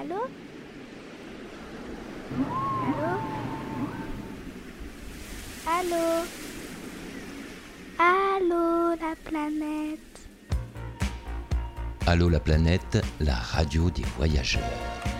Allô Allô Allô Allô la planète Allô la planète, la radio des voyageurs.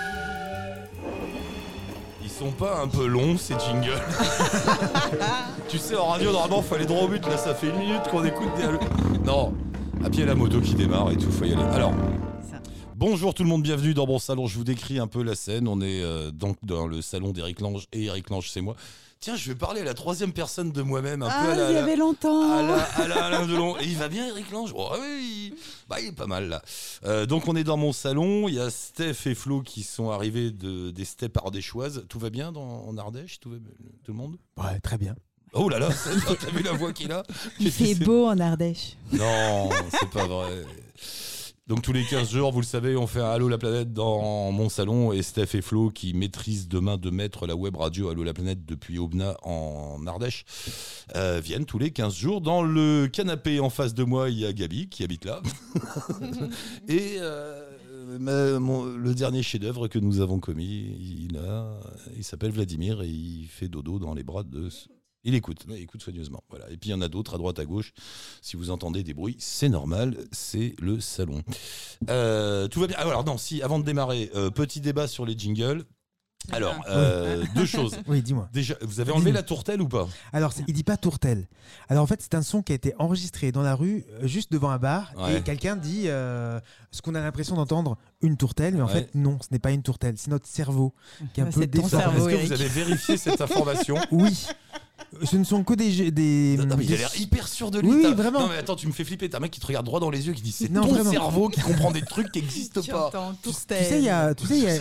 Sont pas un peu longs ces jingles Tu sais, en radio, normalement, faut aller droit au but. Là, ça fait une minute qu'on écoute des. Non, à pied la moto qui démarre et tout, faut y aller. Alors. Bonjour tout le monde, bienvenue dans mon salon. Je vous décris un peu la scène. On est euh, donc dans le salon d'Eric Lange et Eric Lange, c'est moi. Tiens, je vais parler à la troisième personne de moi-même, un peu Ah, la, il y à la- avait longtemps. à la, à la Alain Delon. Et il va bien, Eric Lange? Oh, oui. Bah, il est pas mal là. Euh, donc on est dans mon salon. Il y a Steph et Flo qui sont arrivés de, des steppes ardéchoises. Tout va bien dans, en Ardèche? Tout, va, tout le monde? Ouais, très bien. Oh là là, t'as vu la voix qu'il a? Il fait beau en Ardèche. Non, c'est pas vrai. Donc tous les 15 jours, vous le savez, on fait un Allô la planète dans mon salon et Steph et Flo qui maîtrisent de main de maître la web radio Allô la planète depuis Aubenas en Ardèche euh, viennent tous les 15 jours. Dans le canapé en face de moi, il y a Gabi qui habite là. et euh, ma- mon- le dernier chef-d'œuvre que nous avons commis, il, a, il s'appelle Vladimir et il fait dodo dans les bras de... Il écoute, il écoute soigneusement. Voilà. Et puis il y en a d'autres à droite, à gauche. Si vous entendez des bruits, c'est normal, c'est le salon. Euh, tout va bien. Ah, Alors non, si, avant de démarrer, euh, petit débat sur les jingles. Alors, euh, deux choses. Oui, dis-moi. Déjà, vous avez enlevé la tourtelle ou pas? Alors, il dit pas tourtelle. Alors, en fait, c'est un son qui a été enregistré dans la rue, juste devant un bar, Ouais. et quelqu'un dit euh, ce qu'on a l'impression d'entendre une tourtelle, mais en Ouais. fait, non, ce n'est pas une tourtelle, c'est notre cerveau qui est un Ouais, peu c'est ton déformé. cerveau, Est-ce que Eric. vous avez vérifié cette information? Oui. Ce ne sont que des. jeux- des non, mais il a des- l'air hyper sûr de lui. Oui, T'as- vraiment. Non, mais attends, tu me fais flipper. T'as un mec qui te regarde droit dans les yeux qui dit c'est Non, ton vraiment. cerveau qui comprend des trucs qui n'existent Tu pas. entends Tu sais, il y a. Tu sais, il y a-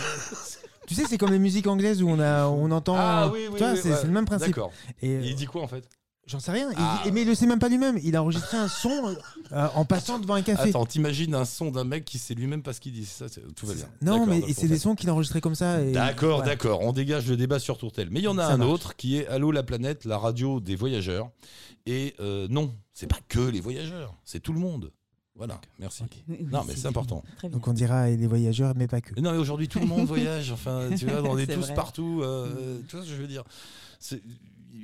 Tu sais, c'est comme les musiques anglaises où on, a, on entend. Ah oui, oui, tu vois, oui, c'est ouais. c'est le même principe. D'accord. Et, Et euh, il dit quoi en fait? J'en sais rien. Il- Ah. mais il le sait même pas lui-même. Il a enregistré un son euh, en passant devant un café. Attends, t'imagines un son d'un mec qui sait lui-même pas ce qu'il dit. Ça, c'est- tout va bien. Non, D'accord, mais c'est des sons qu'il a enregistrés comme ça. et- D'accord, voilà. d'accord. On dégage le débat sur Tourtel. Mais il y en a Ça un marche. autre qui est Allô la planète, la radio des voyageurs. Et euh, non, c'est pas que les voyageurs, c'est tout le monde. Voilà, merci. Oui, Non, mais c'est important. Très bien. Donc on dira les voyageurs, mais pas que. Mais non, mais aujourd'hui tout le monde voyage. Enfin, tu vois, on est, C'est tous vrai. partout. euh, tu vois ce que je veux dire C'est-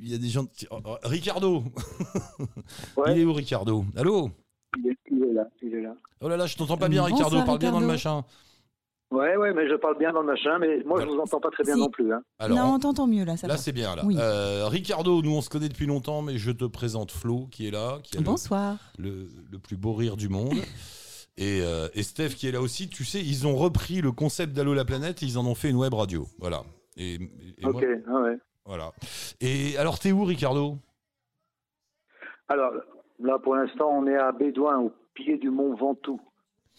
Il y a des gens. qui- oh, oh, Ricardo Ouais. Il est où Ricardo? Allô? Il est, il est là, il est là. Oh là là, je t'entends pas bien, Ricardo. Parle bien dans le Ricardo. machin. Ouais, ouais, mais je parle bien dans le machin, mais moi je Voilà. vous entends pas très bien Si. non plus. Hein. Alors, non, on t'entend mieux là. Ça Là, c'est bien. Là. Oui. Euh, Ricardo, nous, on se connaît depuis longtemps, mais je te présente Flo, qui est là, qui a le- Bonsoir. le, le plus beau rire du monde. Et, euh, et Steph, qui est là aussi. Tu sais, ils ont repris le concept d'Allo la planète et ils en ont fait une web radio. Voilà. Et, et- et ok, moi- ah ouais. Voilà. Et alors, t'es où, Ricardo? Alors là, pour l'instant, on est à Bédouin, au pied du mont Ventoux.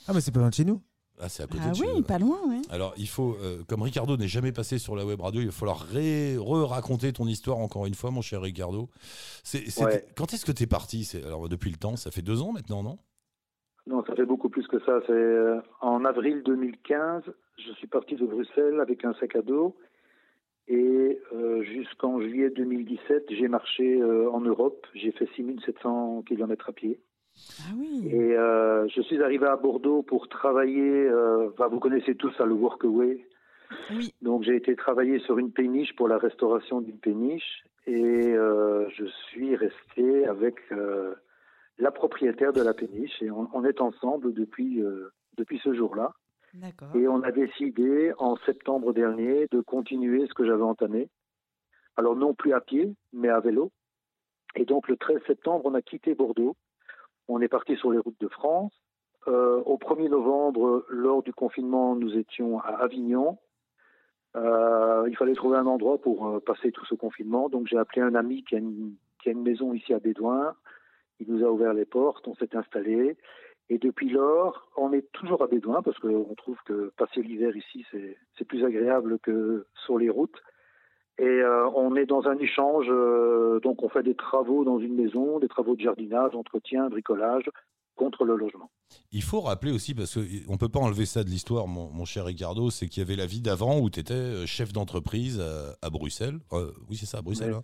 Ah, mais c'est pas loin de chez nous. Ah, c'est à côté Ah de chez oui, pas loin, ouais. Alors, il faut, euh, comme Ricardo n'est jamais passé sur la web radio, il va falloir ré- re-raconter ton histoire encore une fois, mon cher Ricardo. C'est, c'était- Ouais. Quand est-ce que t'es parti? C'est- Alors, depuis le temps, ça fait deux ans maintenant, non? Non, ça fait beaucoup plus que ça. C'est euh, en avril 2015, je suis parti de Bruxelles avec un sac à dos. Et euh, jusqu'en juillet 2017, j'ai marché euh, en Europe. J'ai fait 6700 km à pied. Ah oui. Et euh, je suis arrivé à Bordeaux pour travailler. enfin, vous connaissez tous ça, le Workaway. Oui. Donc j'ai été travailler sur une péniche pour la restauration d'une péniche et je suis resté avec la propriétaire de la péniche et on, on est ensemble depuis depuis ce jour-là. Et on a décidé en septembre dernier de continuer ce que j'avais entamé. Alors non plus à pied mais à vélo. Et donc le 13 septembre on a quitté Bordeaux. On est parti sur les routes de France. Euh, au 1er novembre, lors du confinement, nous étions à Avignon. Euh, il fallait trouver un endroit pour euh, passer tout ce confinement. Donc j'ai appelé un ami qui a, une, qui a une maison ici à Bédouin. Il nous a ouvert les portes, on s'est installé. Et depuis lors, on est toujours à Bédouin parce qu'on trouve que passer l'hiver ici, c'est plus agréable que sur les routes. Et euh, on est dans un échange, euh, donc on fait des travaux dans une maison, des travaux de jardinage, entretien, bricolage, contre le logement. Il faut rappeler aussi, parce qu'on ne peut pas enlever ça de l'histoire, mon, mon cher Ricardo, c'est qu'il y avait la vie d'avant où tu étais chef d'entreprise à, à Bruxelles. Euh, oui, c'est ça, à Bruxelles. Ouais. hein.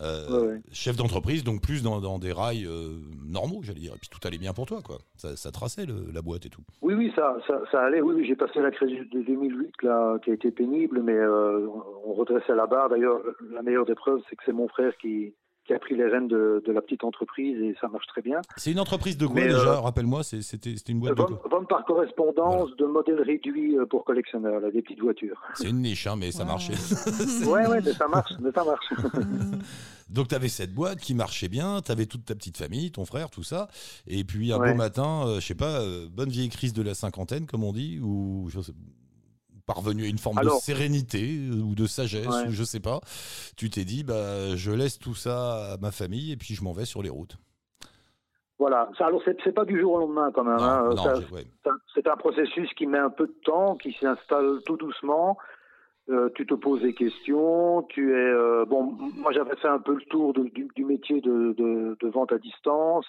Euh, Ouais, ouais. Chef d'entreprise, donc plus dans, dans des rails euh, normaux, j'allais dire. Et puis tout allait bien pour toi, quoi. Ça, ça traçait le- la boîte et tout. Oui, oui, ça, ça, ça allait. Oui, oui, j'ai passé la crise de 2008 là, qui a été pénible, mais euh, on redressait la barre. D'ailleurs, la meilleure des preuves, c'est que c'est mon frère qui, qui a pris les rênes de, de la petite entreprise et ça marche très bien. C'est une entreprise de quoi Mais, déjà euh, Rappelle-moi, c'était une boîte de Vente, quoi vente par correspondance de modèles réduits euh, pour collectionneurs, là, des petites voitures. C'est une niche, hein, mais ça Ouais. marchait. Ouais, ouais, mais ça marche, mais ça marche. Donc tu avais cette boîte qui marchait bien, tu avais toute ta petite famille, ton frère, tout ça. Et puis un Ouais. beau matin, euh, je sais pas, euh, bonne vieille crise de la cinquantaine, comme on dit, ou je sais- parvenu à une forme Alors- de sérénité euh, ou de sagesse, Ouais. ou je sais pas. Tu t'es dit, bah, je laisse tout ça à ma famille et puis je m'en vais sur les routes. Voilà. Ça, alors, c'est pas du jour au lendemain quand même. Hein. ouais. C'est un- processus qui met un peu de temps, qui s'installe tout doucement. Euh, tu te poses des questions. Tu es euh, bon. Moi, j'avais fait un peu le tour de- du, du métier de, de- de vente à distance.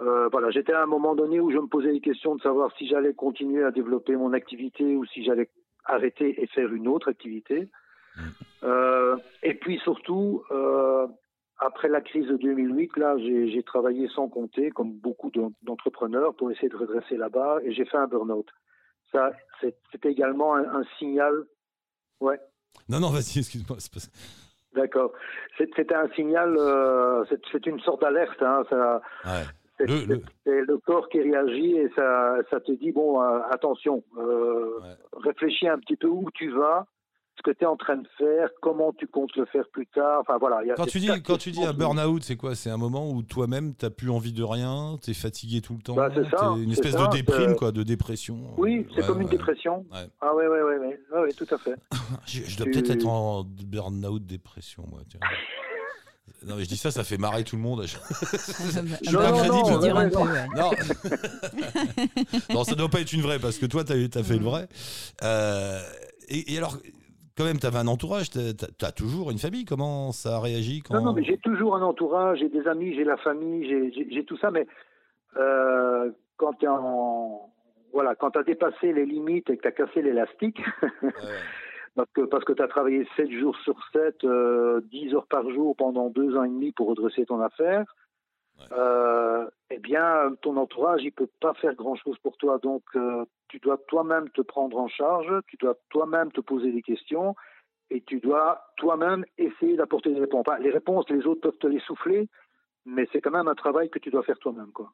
Euh, voilà, j'étais à un moment donné où je me posais des questions de savoir si j'allais continuer à développer mon activité ou si j'allais arrêter et faire une autre activité. Euh, et puis surtout, euh, après la crise de 2008, là, j'ai travaillé sans compter, comme beaucoup de- d'entrepreneurs, pour essayer de redresser là-bas, et j'ai fait un burn-out. Ça, c'est- c'était également un, un signal. Ouais, Non, non, vas-y, excuse-moi. d'accord. C'était un signal. euh, c'est c'est une sorte d'alerte. Hein, ça, Ouais. C'est Le- le- le corps qui réagit et ça, ça te dit bon, euh, attention, euh, Ouais. réfléchis un petit peu où tu vas, ce que tu es en train de faire, comment tu comptes le faire plus tard. Enfin voilà. il y a Quand tu dis, quand tu dis un burn-out, c'est quoi? C'est un moment où toi-même, t'as plus envie de rien, t'es fatigué tout le temps, Bah, c'est ça, une espèce ça, de déprime, quoi, de dépression. Oui, c'est Ouais, comme une ouais. dépression. Ouais. Ah ouais, ouais, ouais, ouais, ouais, ouais, tout à fait. Je, je dois Tu- peut-être être en burn-out dépression, moi. tiens. Non, mais je dis ça, ça fait marrer tout le monde. Je suis peu, non. Non. non, ça doit pas être une vraie, parce que toi, t'as as fait le vrai. Euh, et, et alors, quand même, t'avais un entourage, t'as as, toujours une famille. Comment ça a réagi quand... Non, non, mais j'ai toujours un entourage, j'ai des amis, j'ai la famille, j'ai- tout ça, mais euh, quand tu en. Voilà, quand tu as dépassé les limites et que tu as cassé l'élastique, ouais. parce que, parce que tu as travaillé 7 jours sur 7, euh, 10 heures par jour pendant deux ans et demi pour redresser ton affaire, Ouais. euh, eh bien, ton entourage, il peut pas faire grand-chose pour toi. Donc, euh, tu dois toi-même te prendre en charge, tu dois toi-même te poser des questions et tu dois toi-même essayer d'apporter des réponses. Enfin, les réponses, les autres peuvent te les souffler, mais c'est quand même un travail que tu dois faire toi-même. quoi.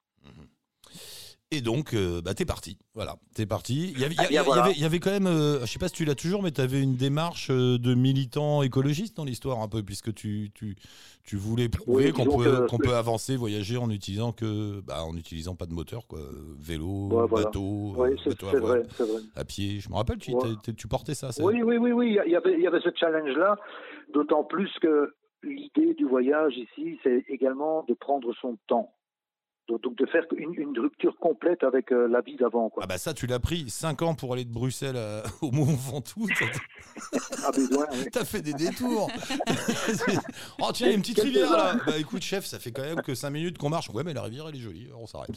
Et donc, euh, bah, t'es parti. Voilà, t'es parti. Il y avait, il y a- bien, il y voilà. avait, il y avait quand même, euh, je sais pas si tu l'as toujours, mais tu avais une démarche euh, de militant écologiste dans l'histoire un peu, puisque tu, tu, tu voulais prouver Oui, qu'on peut, qu'on peut avancer, voyager en utilisant que, bah, en utilisant pas de moteur, quoi. Vélo, Ouais, voilà. bateau, euh, bateau à c'est voile, vrai, c'est vrai. à pied. Je me rappelle, tu, Ouais. tu portais ça. Oui, oui, oui, oui. Il y avait, il y avait ce challenge-là, d'autant plus que l'idée du voyage ici, c'est également de prendre son temps. Donc, de faire une, une rupture complète avec euh, la vie d'avant. quoi. Ah bah ça, tu l'as pris 5 ans pour aller de Bruxelles à- au Mont Ventoux. Ah, oui. T'as fait des détours. oh tiens, il y a une petite rivière là. Bah écoute chef, ça fait quand même que 5 minutes qu'on marche. Ouais mais la rivière elle est jolie, on s'arrête.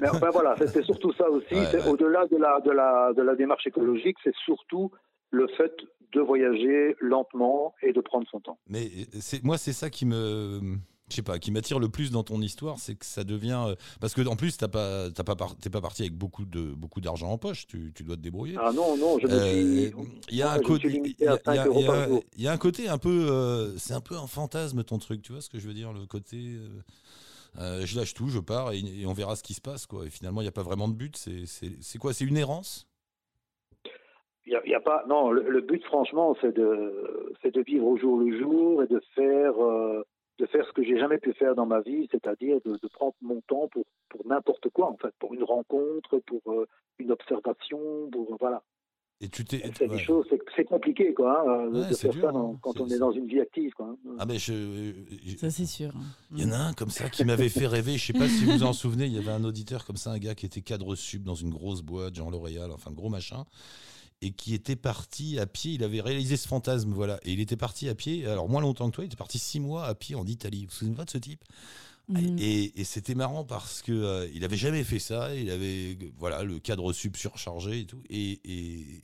Mais enfin voilà, c'était surtout ça aussi. Ouais, C'est ouais. Au-delà de la, de, la, de la démarche écologique, c'est surtout le fait de voyager lentement et de prendre son temps. Mais c'est moi c'est ça qui me je sais pas, qui m'attire le plus dans ton histoire, c'est que ça devient euh, parce que en plus t'as pas t'as pas par- t'es pas parti avec beaucoup de beaucoup d'argent en poche, tu, tu dois te débrouiller. Ah non, non, je me Euh, suis... Il y a un côté, il y a- à 5 il y a- euros il y a- par jour. il y a un côté un peu, euh, c'est un peu un fantasme ton truc, tu vois ce que je veux dire, le côté, euh, euh, je lâche tout, je pars et, et on verra ce qui se passe quoi. Et finalement il n'y a pas vraiment de but, c'est c'est- c'est quoi, c'est une errance? Il y a, pas, non, le, le but, franchement, c'est de, c'est de vivre au jour le jour et de faire, euh, de faire ce que j'ai jamais pu faire dans ma vie, c'est-à-dire de, de prendre mon temps pour, pour n'importe quoi, en fait, pour une rencontre, pour euh, une observation, pour, voilà. Et tu t'es. C'est ouais. des choses, c'est- c'est compliqué, quoi, hein, de Ouais, de c'est faire dur, ça hein. quand C'est- on c'est- est dans une vie active, quoi. hein. Ah, mais je. je- Ça, c'est sûr. Il y en a un comme ça qui m'avait fait rêver. Je sais pas si vous vous en souvenez. Il y avait un auditeur comme ça, un gars qui était cadre sub dans une grosse boîte, Jean L'Oréal, enfin gros machin, et qui était parti à pied. Il avait réalisé ce fantasme, voilà. Et il était parti à pied. Alors moins longtemps que toi, il était parti six mois à pied en Italie. Vous vous souvenez pas de ce type? Mhm. Et, et c'était marrant parce que euh, il avait jamais fait ça. Il avait voilà le cadre sub surchargé et tout. Et, et-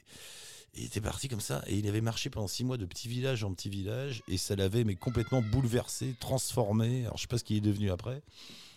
et il était parti comme ça. Et il avait marché pendant six mois de petit village en petit village. Et ça l'avait mais complètement bouleversé, transformé. Alors je sais pas ce qu'il est devenu après.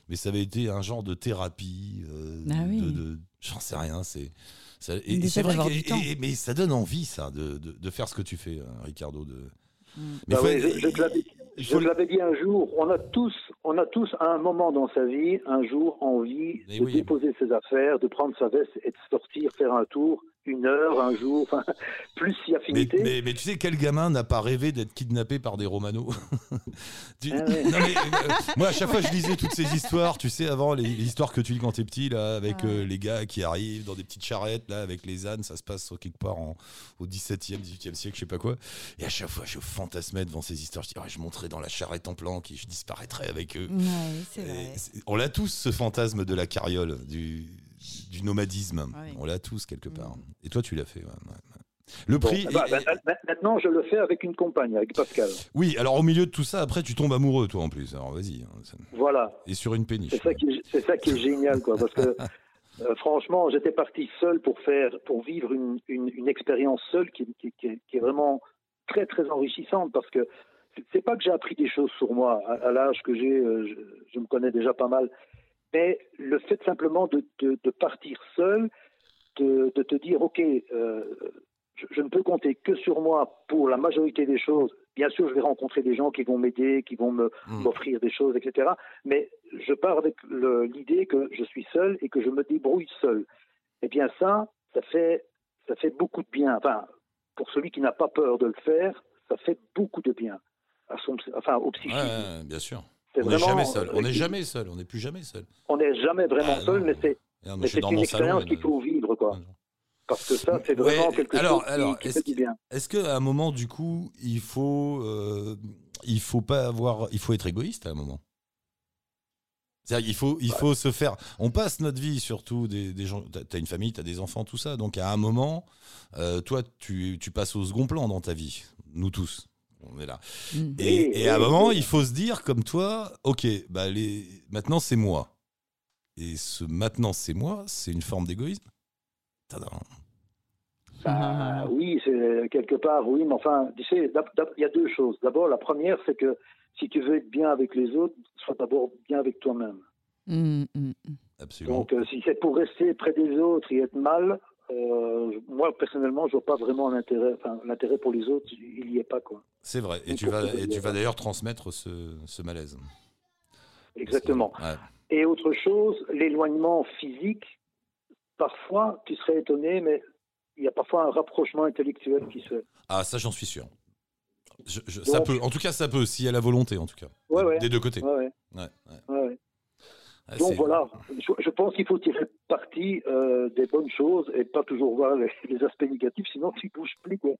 Mais ça avait été un genre de thérapie. euh, Ah oui. de, de- j'en sais rien. C'est ça- et, Il et c'est vrai que- et- mais ça donne envie ça de, de- de faire ce que tu fais, hein, Ricardo. De... Mm. Mais Bah faut- oui, je, je te l'avais- je dit un jour, on a tous, on a tous à un moment dans sa vie, un jour envie Mais de oui. déposer ses affaires, de prendre sa veste et de sortir faire un tour, une heure, un jour, enfin, plus si Mais, affinité. mais, mais tu sais, quel gamin n'a pas rêvé d'être kidnappé par des Romanos Tu- Ah ouais. Non, mais, euh, Moi, à chaque fois, je lisais toutes ces histoires, tu sais, avant, les, les histoires que tu lis quand t'es petit, là, avec Ah. euh, les gars qui arrivent dans des petites charrettes, là, avec les ânes, ça se passe quelque part en, au 17e, 18e siècle, je sais pas quoi. Et à chaque fois, je fantasmais devant ces histoires. Je dis, Ah, je monterais dans la charrette en planque et je disparaîtrais avec eux. Ouais, vrai. on l'a tous, ce fantasme de la carriole, du, du nomadisme. Ouais. On l'a tous, quelque part. Mm. Et toi, tu l'as fait, ouais, ouais, ouais. Le Bon, prix. bah, et- bah, bah, maintenant, je le fais avec une compagne, avec Pascal. Oui, alors au milieu de tout ça, après, tu tombes amoureux, toi, en plus. Alors vas-y. hein, Voilà. Et sur une péniche. C'est ça qui est, c'est ça qui est génial, quoi, parce que euh, franchement, j'étais parti seul pour faire, pour vivre une, une, une expérience seule qui, qui, qui est, qui est vraiment très très enrichissante, parce que c'est- c'est pas que j'ai appris des choses sur moi à, à l'âge que j'ai, euh, je, je me connais déjà pas mal, mais le fait simplement de, de, de partir seul, de, de te dire, ok, euh, je, je ne peux compter que sur moi pour la majorité des choses. Bien sûr, je vais rencontrer des gens qui vont m'aider, qui vont me, Mm. m'offrir des choses, etc. Mais je pars avec l'idée que je suis seul et que je me débrouille seul. Eh bien, ça, ça fait, ça fait beaucoup de bien. Enfin, pour celui qui n'a pas peur de le faire, ça fait beaucoup de bien. À son, enfin, au Ouais, psychisme. ouais, bien sûr. On n'est vraiment- jamais seul. On n'est jamais seul. On n'est plus jamais seul. On n'est jamais vraiment Ah, seul, non. mais c'est, dans une expérience qu'il faut vivre, quoi. Ouais. Parce que ça, c'est Ouais, vraiment quelque alors- chose qui, alors, qui est-ce fait du bien. Est-ce qu'à un moment, du coup, il faut, euh, il faut pas avoir, il faut être égoïste à un moment? C'est-à-dire, il faut, il faut se faire. On passe notre vie surtout des, des gens. T'as as une famille, t'as des enfants, tout ça. Donc à un moment, euh, toi, tu, tu passes au second plan dans ta vie. Nous tous, on est là. Mm. Et, Oui, et à un oui, moment, oui. il faut se dire comme toi, ok, bah les, maintenant c'est moi. Et ce maintenant c'est moi, c'est une forme d'égoïsme. Tadam. Bah, oui, c'est quelque part, oui, mais enfin, tu sais, il y a deux choses. D'abord, la première, c'est que si tu veux être bien avec les autres, sois d'abord bien avec toi-même. Mm, mm. Absolument. Donc, euh, si c'est pour rester près des autres et être mal, euh, moi, personnellement, je vois pas vraiment l'intérêt. Enfin, l'intérêt pour les autres, il y est pas, quoi. C'est vrai. Et tu vas, te et tu dire- vas d'ailleurs transmettre ce, ce malaise. Exactement. Ouais. Et autre chose, l'éloignement physique, parfois, tu serais étonné, mais il y a parfois un rapprochement intellectuel qui se fait. Ah, ça, j'en suis sûr. Je- je- ça peut. En tout cas, ça peut, s'il y a la volonté, en tout cas. Ouais, Des- ouais. Deux côtés. Ouais, ouais, Ouais, ouais. ouais, ouais. Ah, Donc c'est- voilà, je, je pense qu'il faut tirer parti euh, des bonnes choses et pas toujours voir les, les aspects négatifs, sinon tu bouges plus. Quoi.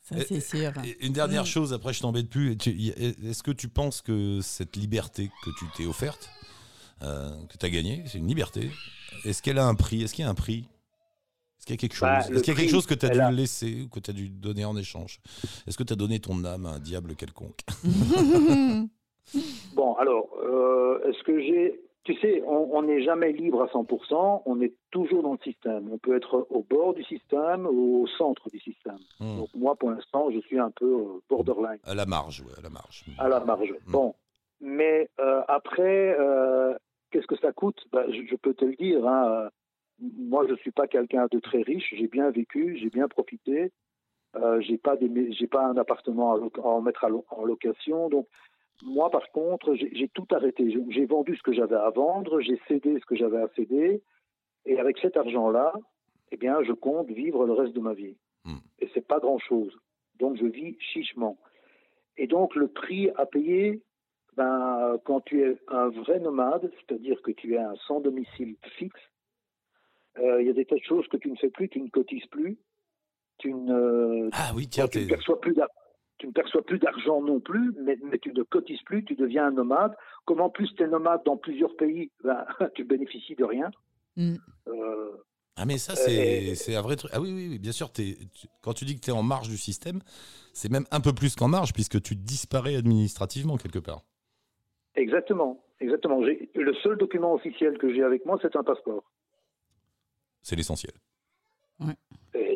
Ça, c'est sûr. Et Une dernière Oui. chose, après je t'embête plus. Est-ce que tu penses que cette liberté que tu t'es offerte, euh, que tu as gagnée, c'est une liberté, est-ce qu'elle a un prix? Est-ce qu'il y a un prix? Est-ce qu'il y a quelque chose? Bah, Est-ce le qu'il y a quelque chose que tu as dû a- laisser ou que tu as dû donner en échange? Est-ce que tu as donné ton âme à un diable quelconque? Bon, alors, euh, est-ce que j'ai... Tu sais, on n'est jamais libre à 100%, on est toujours dans le système. On peut être au bord du système ou au centre du système. Hmm. Donc moi, pour l'instant, je suis un peu euh, borderline, À la marge, ouais, à la marge. à la marge. Hmm. Bon, mais euh, après, euh, qu'est-ce que ça coûte? Ben, je, je peux te le dire. hein, moi, je ne suis pas quelqu'un de très riche. J'ai bien vécu, j'ai bien profité. Euh, j'ai pas des, j'ai pas un appartement à, en mettre à lo- en location. Donc, moi, par contre, j'ai tout arrêté. J'ai- vendu ce que j'avais à vendre, j'ai cédé ce que j'avais à céder, et avec cet argent-là, eh bien, je compte vivre le reste de ma vie. Hmm. Et c'est pas grand-chose. Donc, je vis chichement. Et donc, le prix à payer, ben, quand tu es un vrai nomade, c'est-à-dire que tu es un sans domicile fixe, euh, il y a des tas de choses que tu ne fais plus, tu ne cotises plus, tu ne, Ah oui, tiens, tu ne perçois plus d'ar- tu ne perçois plus d'argent non plus, mais, mais tu ne cotises plus, tu deviens un nomade. Comme en plus tu es nomade dans plusieurs pays, ben, tu bénéficies de rien. Mm. Euh, Ah mais ça c'est Euh, c'est un vrai truc. Ah oui oui, oui bien sûr. t'es- tu- quand tu dis que tu es en marge du système, c'est même un peu plus qu'en marge puisque tu disparais administrativement quelque part. exactement, exactement. J'ai- Le seul document officiel que j'ai avec moi, c'est un passeport. C'est l'essentiel. Et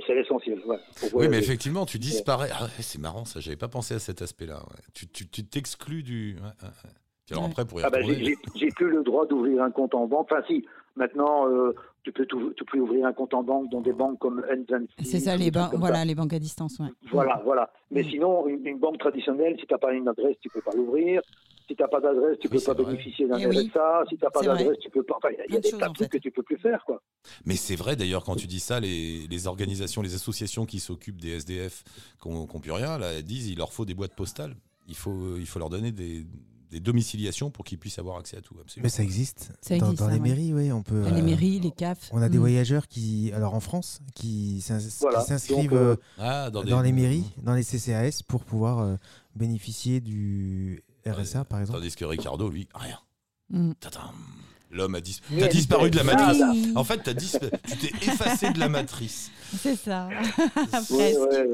c'est l'essentiel. voilà, Oui voyager. mais effectivement tu disparais. Ah ouais, c'est marrant ça. J'avais pas pensé à cet aspect-là. ouais. Tu tu- tu t'exclus du. ouais, alors après pour y Ah ben, retourner. j'ai- plus le droit d'ouvrir un compte en banque. Enfin, si, maintenant, euh, tu, peux tout- tu peux ouvrir un compte en banque dans des banques comme N26. C'est ça, les banques, voilà, ça. les banques à distance, ouais. Voilà, voilà. Mais Mm. sinon, une, une banque traditionnelle, si tu n'as pas une adresse, tu peux pas l'ouvrir. Si tu n'as pas d'adresse, tu Oui, peux pas vrai. bénéficier d'un Eh oui. RSA. Si tu n'as pas d'adresse, tu peux pas. Enfin, il y a- y des choses, tas de en trucs fait. que tu peux plus faire, quoi. Mais c'est vrai d'ailleurs quand tu dis ça, les, les organisations, les associations qui s'occupent des SDF, qui n'ont plus rien, là, elles disent il leur faut des boîtes postales. Il faut, il faut leur donner des, des domiciliations pour qu'ils puissent avoir accès à tout. Absolument. Mais ça existe. Ça dans, existe, dans ça, les ouais. mairies, oui, on peut. Les euh, mairies, les CAF. On a des Mm. voyageurs qui, alors en France, qui Voilà. s'inscrivent euh, euh, Ah, dans, dans, des- les mairies, dans les CCAS, pour pouvoir euh, bénéficier du RSA, par exemple. Tandis que Ricardo, lui, rien. Mm. Tadam. L'homme a, dis- disparu de la matrice. Oui, En fait, t'as dis- tu t'es effacé de la matrice. c'est ça. Oui, ouais.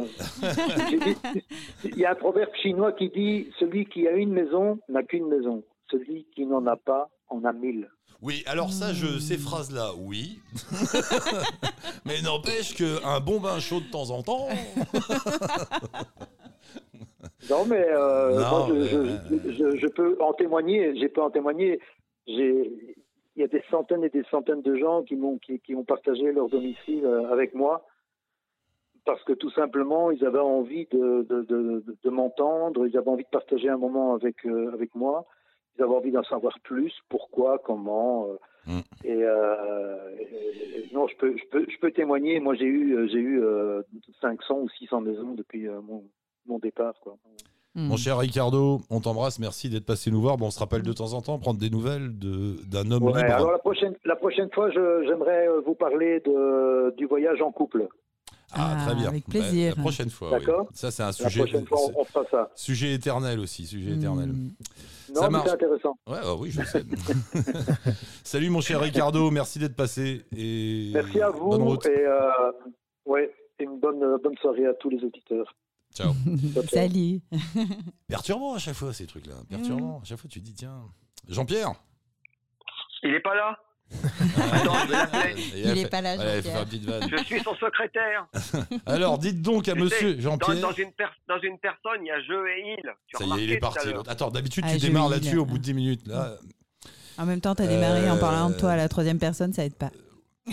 Il y a un proverbe chinois qui dit Celui qui a une maison n'a qu'une maison. Celui qui n'en a pas en a mille. Oui, alors ça, je, ces phrases-là, oui. Mais n'empêche qu'un bon bain chaud de temps en temps. Non, mais, euh, Non, moi, je, mais, je- je- je peux en témoigner. J'ai peux en témoigner. Il y a des centaines et des centaines de gens qui m'ont qui, qui ont partagé leur domicile euh, avec moi parce que tout simplement ils avaient envie de, de, de, de- de m'entendre, ils avaient envie de partager un moment avec euh, avec moi, ils avaient envie d'en savoir plus, pourquoi, comment. euh, Mm. Et, non, je peux je peux je peux témoigner. Moi, j'ai eu j'ai eu euh, 500 ou 600 maisons depuis mon mon départ, quoi. Mm. Mon cher Ricardo, on t'embrasse, merci d'être passé nous voir. Bon, on se rappelle de temps en temps, prendre des nouvelles de- d'un homme Ouais, libre. alors la prochaine, la prochaine fois, j'aimerais euh, vous parler de, du voyage en couple. Ah, très Ah, bien. avec Bah, plaisir. la prochaine fois. oui. D'accord. Ça, c'est un La sujet, prochaine fois, on, fera ça. sujet éternel aussi, sujet éternel. Mm. Non, Ça marche. c'est intéressant. Ouais, ah oui, je sais. Salut mon cher Ricardo, merci d'être passé. Et Merci à vous Bonne route. et euh, ouais, et une bonne, bonne soirée à tous les auditeurs. Ciao. Salut. Perturbant à chaque fois ces trucs-là. Perturbant. À chaque fois, tu dis tiens. Jean-Pierre Il est pas là Ah, Attends, je vais l'appeler. Il est pas là, faut Jean-Pierre. faire une petite vanne. Je suis son secrétaire. Alors, dites donc à Tu monsieur sais, Jean-Pierre. dans une per- dans une personne, il y a je et il. Tu as Ça y est, il remarqué est tout parti. à l'heure. l'autre. Attends, d'habitude, Ah, tu je démarres là-dessus au bout de 10 minutes. Là. En même temps, t'as démarré en parlant de toi à Euh, la troisième personne, ça aide pas.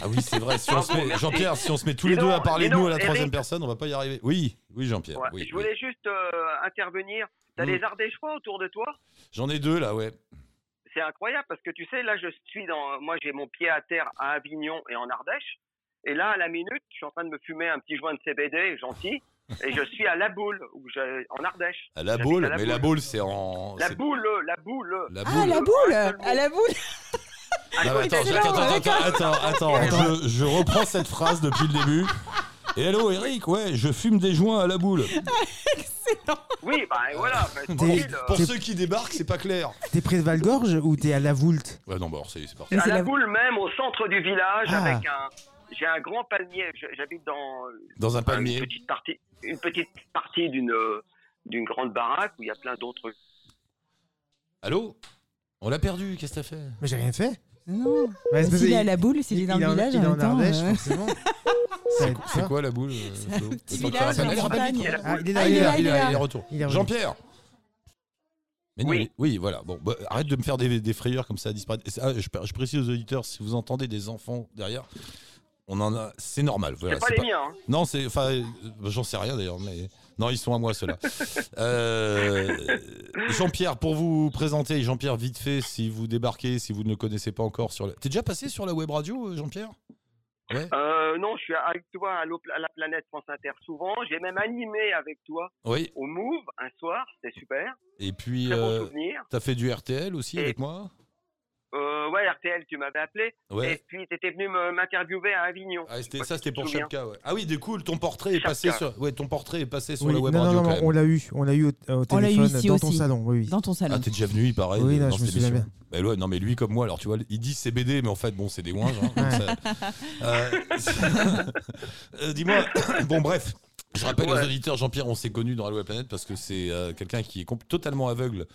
Ah oui, c'est vrai. Si on Ah se bon, met- merci. Jean-Pierre, si on se met tous les deux à parler de nous à la troisième Eric. personne, on va pas y arriver. Oui, oui, Jean-Pierre. Ouais, oui, je oui. voulais juste euh, intervenir. T'as Mm. des Ardéchois autour de toi? J'en ai deux là, ouais. C'est incroyable parce que tu sais, là, je suis dans. Moi, j'ai mon pied à terre à Avignon et en Ardèche. Et là, à la minute, je suis en train de me fumer un petit joint de CBD gentil. Et je suis à La Boule, où je- en Ardèche. À la boule, à La mais la Boule. c'est en. La boule, la boule. La Ah, boule. la un boule. À la boule Ah, Non, mais attends, excellent, attends, attends, attends, attends, attends, je, je reprends cette phrase depuis le début. Et hello Eric, ouais, je fume des joints à la boule. Oui, bah voilà. bah, T'es- tranquille, euh, Pour T'es- ceux qui débarquent, c'est pas clair. T'es près de Valgorge ou t'es à la Voulte Ouais, non, bon, alors, c'est c'est parti. Mais à c'est la la- boule même, au centre du village, Ah. avec un. J'ai un grand palmier. Je- J'habite dans Dans un une palmier. petite partie, une petite partie d'une euh, d'une grande baraque où il y a plein d'autres. Allô? On l'a perdu, qu'est-ce que t'as fait? Mais j'ai rien fait. Non. Parce S'il est à la boule, s'il est dans le village il est en en même temps. Ardèche, forcément. C'est quoi la boule euh. Ah, il est retour. Jean-Pierre Mais non, Oui. mais- oui, voilà. Bon, bah, arrête de me faire des, des frayeurs comme ça à disparaître. Ah, je, je précise aux auditeurs, si vous entendez des enfants derrière, on en a, c'est normal. Voilà, c'est pas les miens. hein. Non, c'est, enfin, euh, j'en sais rien d'ailleurs, mais non, ils sont à moi ceux-là. Euh, Jean-Pierre, pour vous présenter, Jean-Pierre, vite fait, si vous débarquez, si vous ne le connaissez pas encore sur la. T'es déjà passé sur la web radio, euh, Jean-Pierre? Ouais. Euh, non, je suis avec toi à, la planète France Inter souvent. J'ai même animé avec toi Oui. au Move un soir. C'était super. Et puis, euh, souvenir. t'as fait du RTL aussi Et- avec moi? Euh, ouais, RTL, tu m'avais appelé. Ouais. Et puis, tu étais venu me- m'interviewer à Avignon. Ah, c'était- ça, c'était pour. Chapka. Ouais. Ah oui, du coup, ton portrait est passé sur. Ouais, ton portrait est passé sur Oui, la web non, non, radio non, quand non, même. on l'a eu, on l'a eu au, au eu téléphone ici dans ton aussi. salon. Oui, oui. Dans ton salon. Ah, t'es déjà venu, il paraît. Oui, non, dans je me cette souviens émission. bien. Bah ouais, non, mais lui, comme moi, alors tu vois, il dit c'est BD, mais en fait, bon, c'est des ouinges. hein, Euh, euh, Dis-moi, bon, bref. Je rappelle Ouais. aux auditeurs, Jean-Pierre, on s'est connus dans la Planète parce que c'est euh, quelqu'un qui est totalement aveugle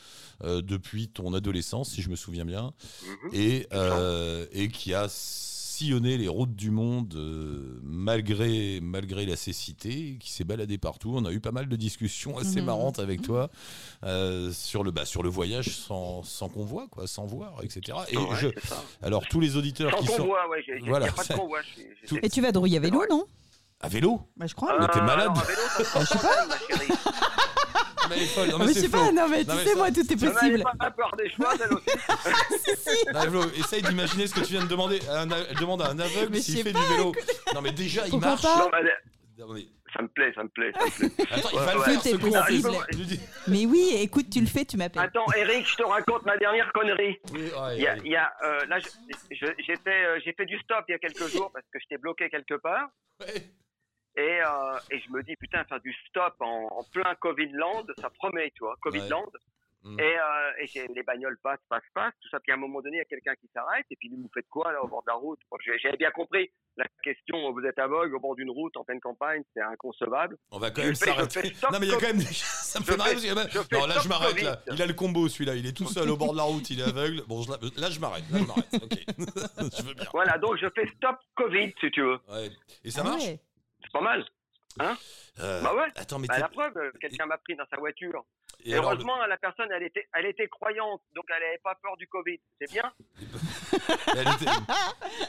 euh, depuis ton adolescence, si je me souviens bien, Mhm. et, euh, et qui a sillonné les routes du monde euh, malgré, malgré la cécité, qui s'est baladé partout. On a eu pas mal de discussions assez Mhm. marrantes avec toi euh, sur, le, bah, sur le voyage sans, sans convoi, quoi, sans voir, etc. Et Ouais, je, c'est ça. alors, tous les auditeurs Sans qui sont ouais. A pas de Tout- Et tu vas de rouiller à vélo, non? À vélo, Bah, je crois. Mais t'es Euh, malade. alors, à vélo, ça se je sais ma chérie. mais elle est folle. Non, Ah, mais mais je c'est sais Flo. pas, non mais tu Non, mais sais, ça- moi, tout est Elle possible. pas peur des choix, elle aussi. si, si. Non, Flo, essaye d'imaginer ce que tu viens de demander. à un a- Elle demande à un aveugle s'il sais fait pas, du vélo. Non, mais déjà, il marche. pas Non, mais elle- Non, mais- ça me plaît, ça me plaît, ça me plaît. Attends, il Ouais, va le ouais. faire, est con. possible. Mais oui, écoute, tu le fais, tu m'appelles. Attends, Eric, je te raconte ma dernière connerie. Oui, ouais, Il y a, ouais. il y a, euh, là, euh, j'ai fait du stop il y a quelques jours parce que j'étais bloqué quelque part. Ouais. Et, euh, et je me dis, putain, faire du stop en, en plein Covid-land, ça promet, tu vois, Covid-land. Mm. Et, euh, et les bagnoles passent, passent, passent, tout ça. Puis à un moment donné, il y a quelqu'un qui s'arrête. Et puis, lui, vous faites quoi, là, au bord de la route? Bon, J'avais bien compris la question, vous êtes aveugle au bord d'une route en pleine campagne, c'est inconcevable. On va quand Je même s'arrêter. Non, mais il y a quand même. Ça me fait marrer fais- parce qu'il y a même- je fais Non, là, je m'arrête là. Il a le combo celui-là. Il est tout seul au bord de la route. Il est aveugle. Bon, je là, je m'arrête. Là, je m'arrête. Ok. je veux bien. Voilà, donc je fais stop Covid, si tu veux. Ouais. Et ça Ah marche? ouais. C'est pas mal. Euh, Bah ouais. Attends, mais Bah, la preuve, euh, quelqu'un m'a pris dans sa voiture. Et Et, alors, le- heureusement, la personne, elle était, elle était croyante, donc elle n'avait pas peur du Covid. C'est bien. était-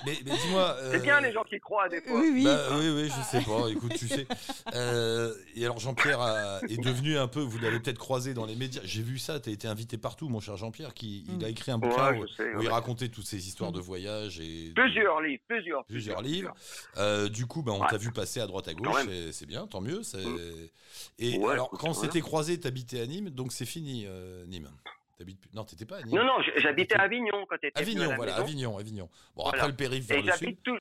Mais, mais dis-moi. C'est euh, bien les gens qui croient des fois. Oui, oui. Bah, oui, oui, je sais pas. Écoute, tu sais. Euh, et alors, Jean-Pierre a- est devenu un peu. Vous l'avez peut-être croisé dans les médias. J'ai vu ça. Tu as été invité partout, mon cher Jean-Pierre. Qui il a écrit un bouquin Ouais, où, je sais, où il racontait toutes ces histoires de voyage et Plusieurs livres, plusieurs. plusieurs livres. Euh, du coup, bah, on Ouais. t'a vu passer à droite à gauche. C'est bien, tant mieux. c'est- Mm. Et Ouais, alors, quand s'était croisé, t'habitais à Nîmes, donc c'est fini, euh, Nîmes. T'habites plus- Non, t'étais pas à Nîmes. Non, non, j'habitais à Avignon quand tu étais Avignon, voilà, Avignon, Avignon. Bon, Voilà. après le périph' vers Et le sud. tout.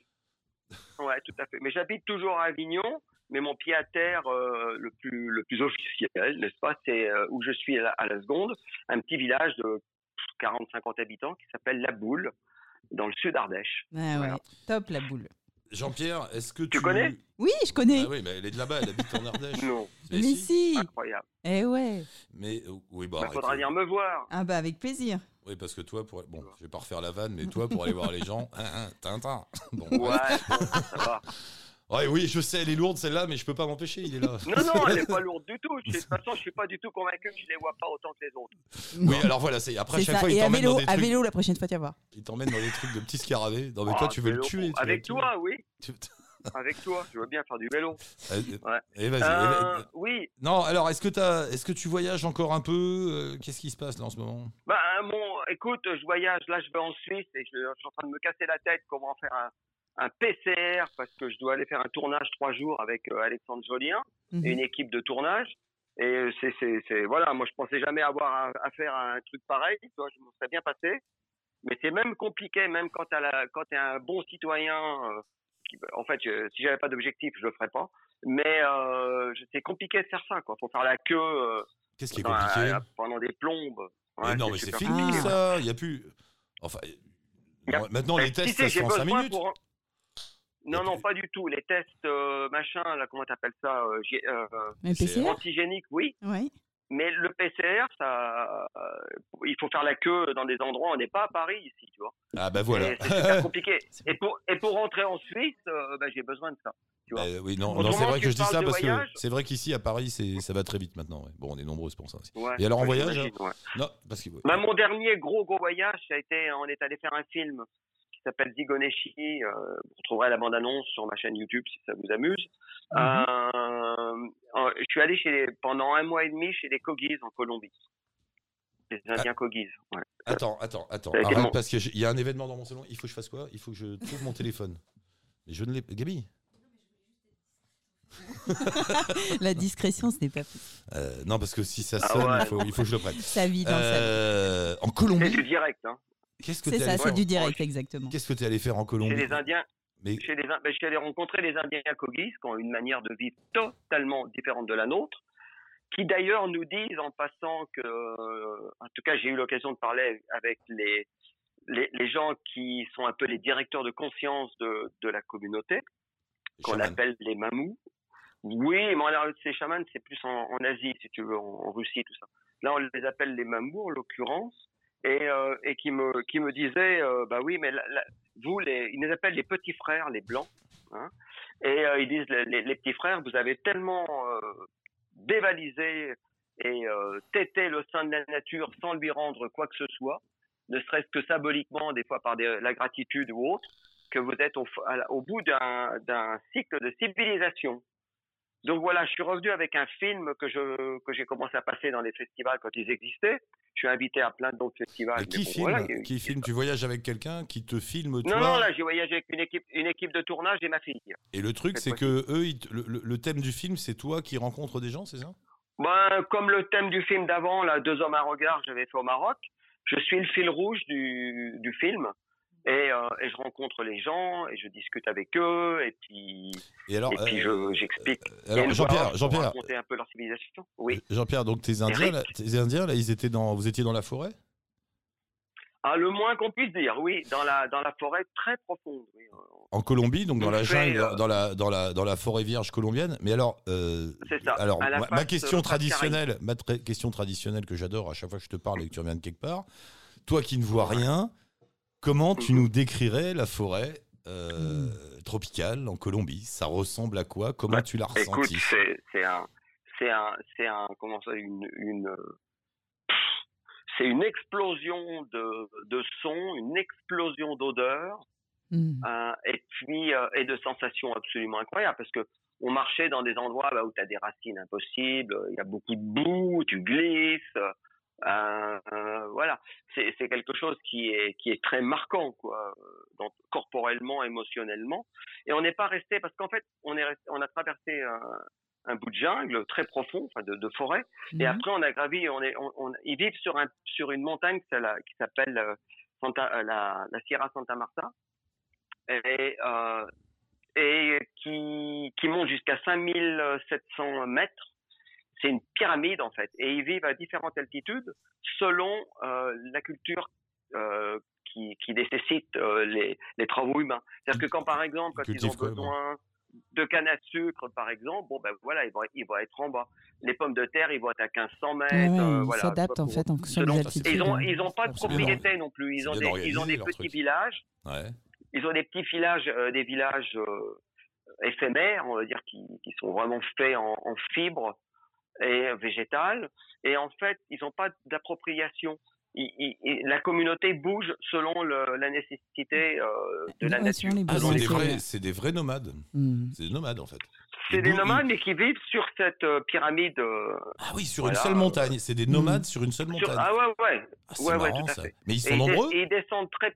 Ouais, tout à fait. Mais j'habite toujours à Avignon, mais mon pied à terre euh, le plus le plus officiel, n'est-ce pas C'est euh, où je suis à la, à la seconde, un petit village de 40-50 habitants qui s'appelle La Boule, dans le sud Ardèche. Ah ouais. Voilà. Top la boule. Jean-Pierre, est-ce que tu. Tu connais Oui, je connais. Ah oui, mais elle est de là-bas, elle habite en Ardèche. Non, Mais Mais si. si. incroyable. Eh ouais. Mais euh, oui, bah. Il arrête. faudra venir me voir. Ah bah avec plaisir. Oui, parce que toi, pour. Bon, je vais pas refaire la vanne, mais toi, pour aller voir les gens. Hein, hein, Tintin. Bon, Ouais, bon, ça va. Ouais, oui, je sais, elle est lourde celle-là, mais je peux pas m'empêcher, il est là. Non, non, elle n'est pas lourde du tout. Je- De toute façon, je suis pas du tout convaincu que je les vois pas autant que les autres. Oui, alors voilà, c'est après chaque ça. fois, il Et à t'emmène vélo, dans des à trucs. vélo la prochaine fois, tu vas voir. Il t'emmène dans des trucs de petits scarabées. Non, mais Ah, toi, tu veux le tuer. tu Avec toi, oui. Tu- Avec toi, je veux bien faire du vélo. Euh, Ouais. Et vas-y. Euh, vas- oui, Non, alors, est-ce que, t'as- est-ce que tu voyages encore un peu Euh, Qu'est-ce qui se passe là en ce moment? Bah, mon, écoute, je voyage, là je vais en Suisse et je, je suis en train de me casser la tête comment faire un, un PCR parce que je dois aller faire un tournage trois jours avec euh, Alexandre Jolien Mhm. et une équipe de tournage. Et euh, c'est, c'est, c'est, voilà, moi je pensais jamais avoir à, à faire un truc pareil, tu vois, je me serais bien passé. Mais c'est même compliqué, même quand tu es un bon citoyen. euh, qui, en fait, je, si j'avais pas d'objectif, je le ferais pas. Mais euh, c'est compliqué de faire ça, quoi. Faut faire la queue Qu'est-ce qui est compliqué? pendant des plombes. Mais non, mais c'est fini compliqué. ça. Il y a plus. Enfin, a- maintenant Mais les tests si, ça se fait en 5 besoin minutes. pour- Non, non, pas du tout. Les tests, euh, machin, là, comment t'appelles ça euh, j'ai- euh, Un PCR Antigénique, oui. Ouais. Mais le PCR, ça, euh, il faut faire la queue dans des endroits. On n'est pas à Paris ici, tu vois. Ah bah voilà. Et C'est compliqué. Et pour, et pour rentrer en Suisse, euh, bah, j'ai besoin de ça. Tu vois. Bah oui, non, non c'est vrai que je dis ça parce voyage que c'est vrai qu'ici à Paris, c'est ça va très vite maintenant. ouais. Bon, on est nombreux pour ça aussi. Ouais, Et alors en voyage. Non, parce que. Bah, mon dernier gros gros voyage, ça a été, on est allé faire un film s'appelle Zigoneshi. Euh, vous retrouverez la bande-annonce sur ma chaîne YouTube si ça vous amuse. Mhm. Euh, euh, je suis allé chez les, pendant un mois et demi chez les Kogis en Colombie. Les Indiens Kogis. Ouais. Attends, attends, attends. Arrête mon- parce qu'il y a un événement dans mon salon. Il faut que je fasse quoi? Il faut que je trouve mon téléphone. Mais je ne l'ai. Gabi? La discrétion, ce n'est pas possible. Euh, non, parce que si ça Ah sonne, ouais. il, faut, il faut que je le prenne. Sa vie dans sa vie. Euh, en C'est Colombie. du direct. Hein. Qu'est-ce que C'est ça, c'est du direct, exactement. Qu'est-ce que tu es allé faire en Chez Colombie? les Indiens, Mais chez les, In- ben, je suis allé rencontrer les Indiens Kogis qui ont une manière de vivre totalement différente de la nôtre, qui d'ailleurs nous disent en passant que, euh, en tout cas j'ai eu l'occasion de parler avec les, les, les gens qui sont un peu les directeurs de conscience de, de la communauté, qu'on appelle les mamous. Oui, mais alors, ces chamans, c'est plus en, en Asie, si tu veux, en, en Russie, tout ça. Là, on les appelle les mamous, en l'occurrence, et, euh, et qui me qui me disaient, euh, bah oui, mais vous, ils les appellent les petits frères, les blancs, hein, et euh, ils disent, les, petits frères, vous avez tellement euh, dévalisé et tété le sein de la nature sans lui rendre quoi que ce soit, ne serait-ce que symboliquement, des fois par des- la gratitude ou autre, que vous êtes au, bout d'un cycle de civilisation. Donc voilà, je suis revenu avec un film que je que j'ai commencé à passer dans les festivals quand ils existaient. Je suis invité à plein d'autres festivals. Mais qui bon, filme voilà, Qui filme Tu voyages avec quelqu'un qui te filme toi Non, non, là j'ai voyagé avec une équipe, une équipe de tournage et ma fille. Et le truc, c'est que eux, ils te- le, le- le thème du film, c'est toi qui rencontres des gens, c'est ça? Ben, comme le thème du film d'avant, là, Deux hommes à regard, j'avais fait au Maroc, je suis le fil rouge du, du film. Et, euh, et je rencontre les gens et je discute avec eux et puis, Et alors, et puis euh, je- j'explique. Alors une Jean-Pierre, Jean-Pierre, raconter un peu leur civilisation. Oui. Jean-Pierre, donc tes Indiens, là, tes Indiens, là, ils étaient dans, vous étiez dans la forêt? Ah, le moins qu'on puisse dire, oui, dans la, dans la forêt très profonde. Oui. en Colombie, donc dans la jungle, euh, dans la dans la dans la forêt vierge colombienne. Mais alors, euh, ça, alors ma, ma question euh, traditionnelle, ma question traditionnelle que j'adore à chaque fois que je te parle et que tu reviens de quelque part, toi qui ne vois rien, comment tu Mhm. nous décrirais la forêt euh, tropicale en Colombie? Ça ressemble à quoi? Comment Bah, tu l'as Écoute, ressenti c'est c'est un, c'est un, c'est un, comment ça, une, c'est une explosion de, de sons, une explosion d'odeurs, Mm. euh, et puis euh, et de sensations absolument incroyables parce que on marchait dans des endroits bah, où tu as des racines impossibles, il y a beaucoup de boue, tu glisses. Euh, voilà, c'est c'est quelque chose qui est qui est très marquant quoi, corporellement, émotionnellement. Et on n'est pas resté parce qu'en fait on est resté, on a traversé un, un bout de jungle très profond, enfin de, de forêt, et Mhm. après on a gravi, on est, on, on- ils vivent sur un sur une montagne qui s'appelle- euh, Santa, euh, la, la Sierra Santa Marta, et euh, et qui qui monte jusqu'à 5700 mètres. C'est une pyramide en fait, et ils vivent à différentes altitudes selon euh, la culture euh, qui, qui nécessite euh, les, les travaux humains. C'est-à-dire que quand par exemple, quand ils ont besoin de canne à sucre, par exemple, bon ben voilà, ils vont, ils vont être en bas. Les pommes de terre, ils vont être à 1500 mètres. Ouais, euh, ils voilà, s'adaptent en fait en fonction selon- des altitudes. Ils ont, hein. ils ont pas de propriété non plus. Ils ont des, ils ont des petits truc. villages. Ouais. Ils ont des petits villages, euh, des villages euh, éphémères, on va dire, qui, qui sont vraiment faits en, en fibres et végétales. Et en fait, ils n'ont pas d'appropriation. La communauté bouge selon le- la nécessité euh, de la nature. les Ah, c'est des vrais, c'est des vrais nomades. Mm. C'est des nomades en fait. C'est des nomades, ils- mais qui vivent sur cette euh, pyramide. euh, Ah oui, sur Voilà, une seule montagne. C'est des nomades sur une seule sur- montagne. Ah ouais, ouais. Ah, c'est ouais, ouais, marrant tout à ça. fait. Mais ils sont nombreux ils descendent très.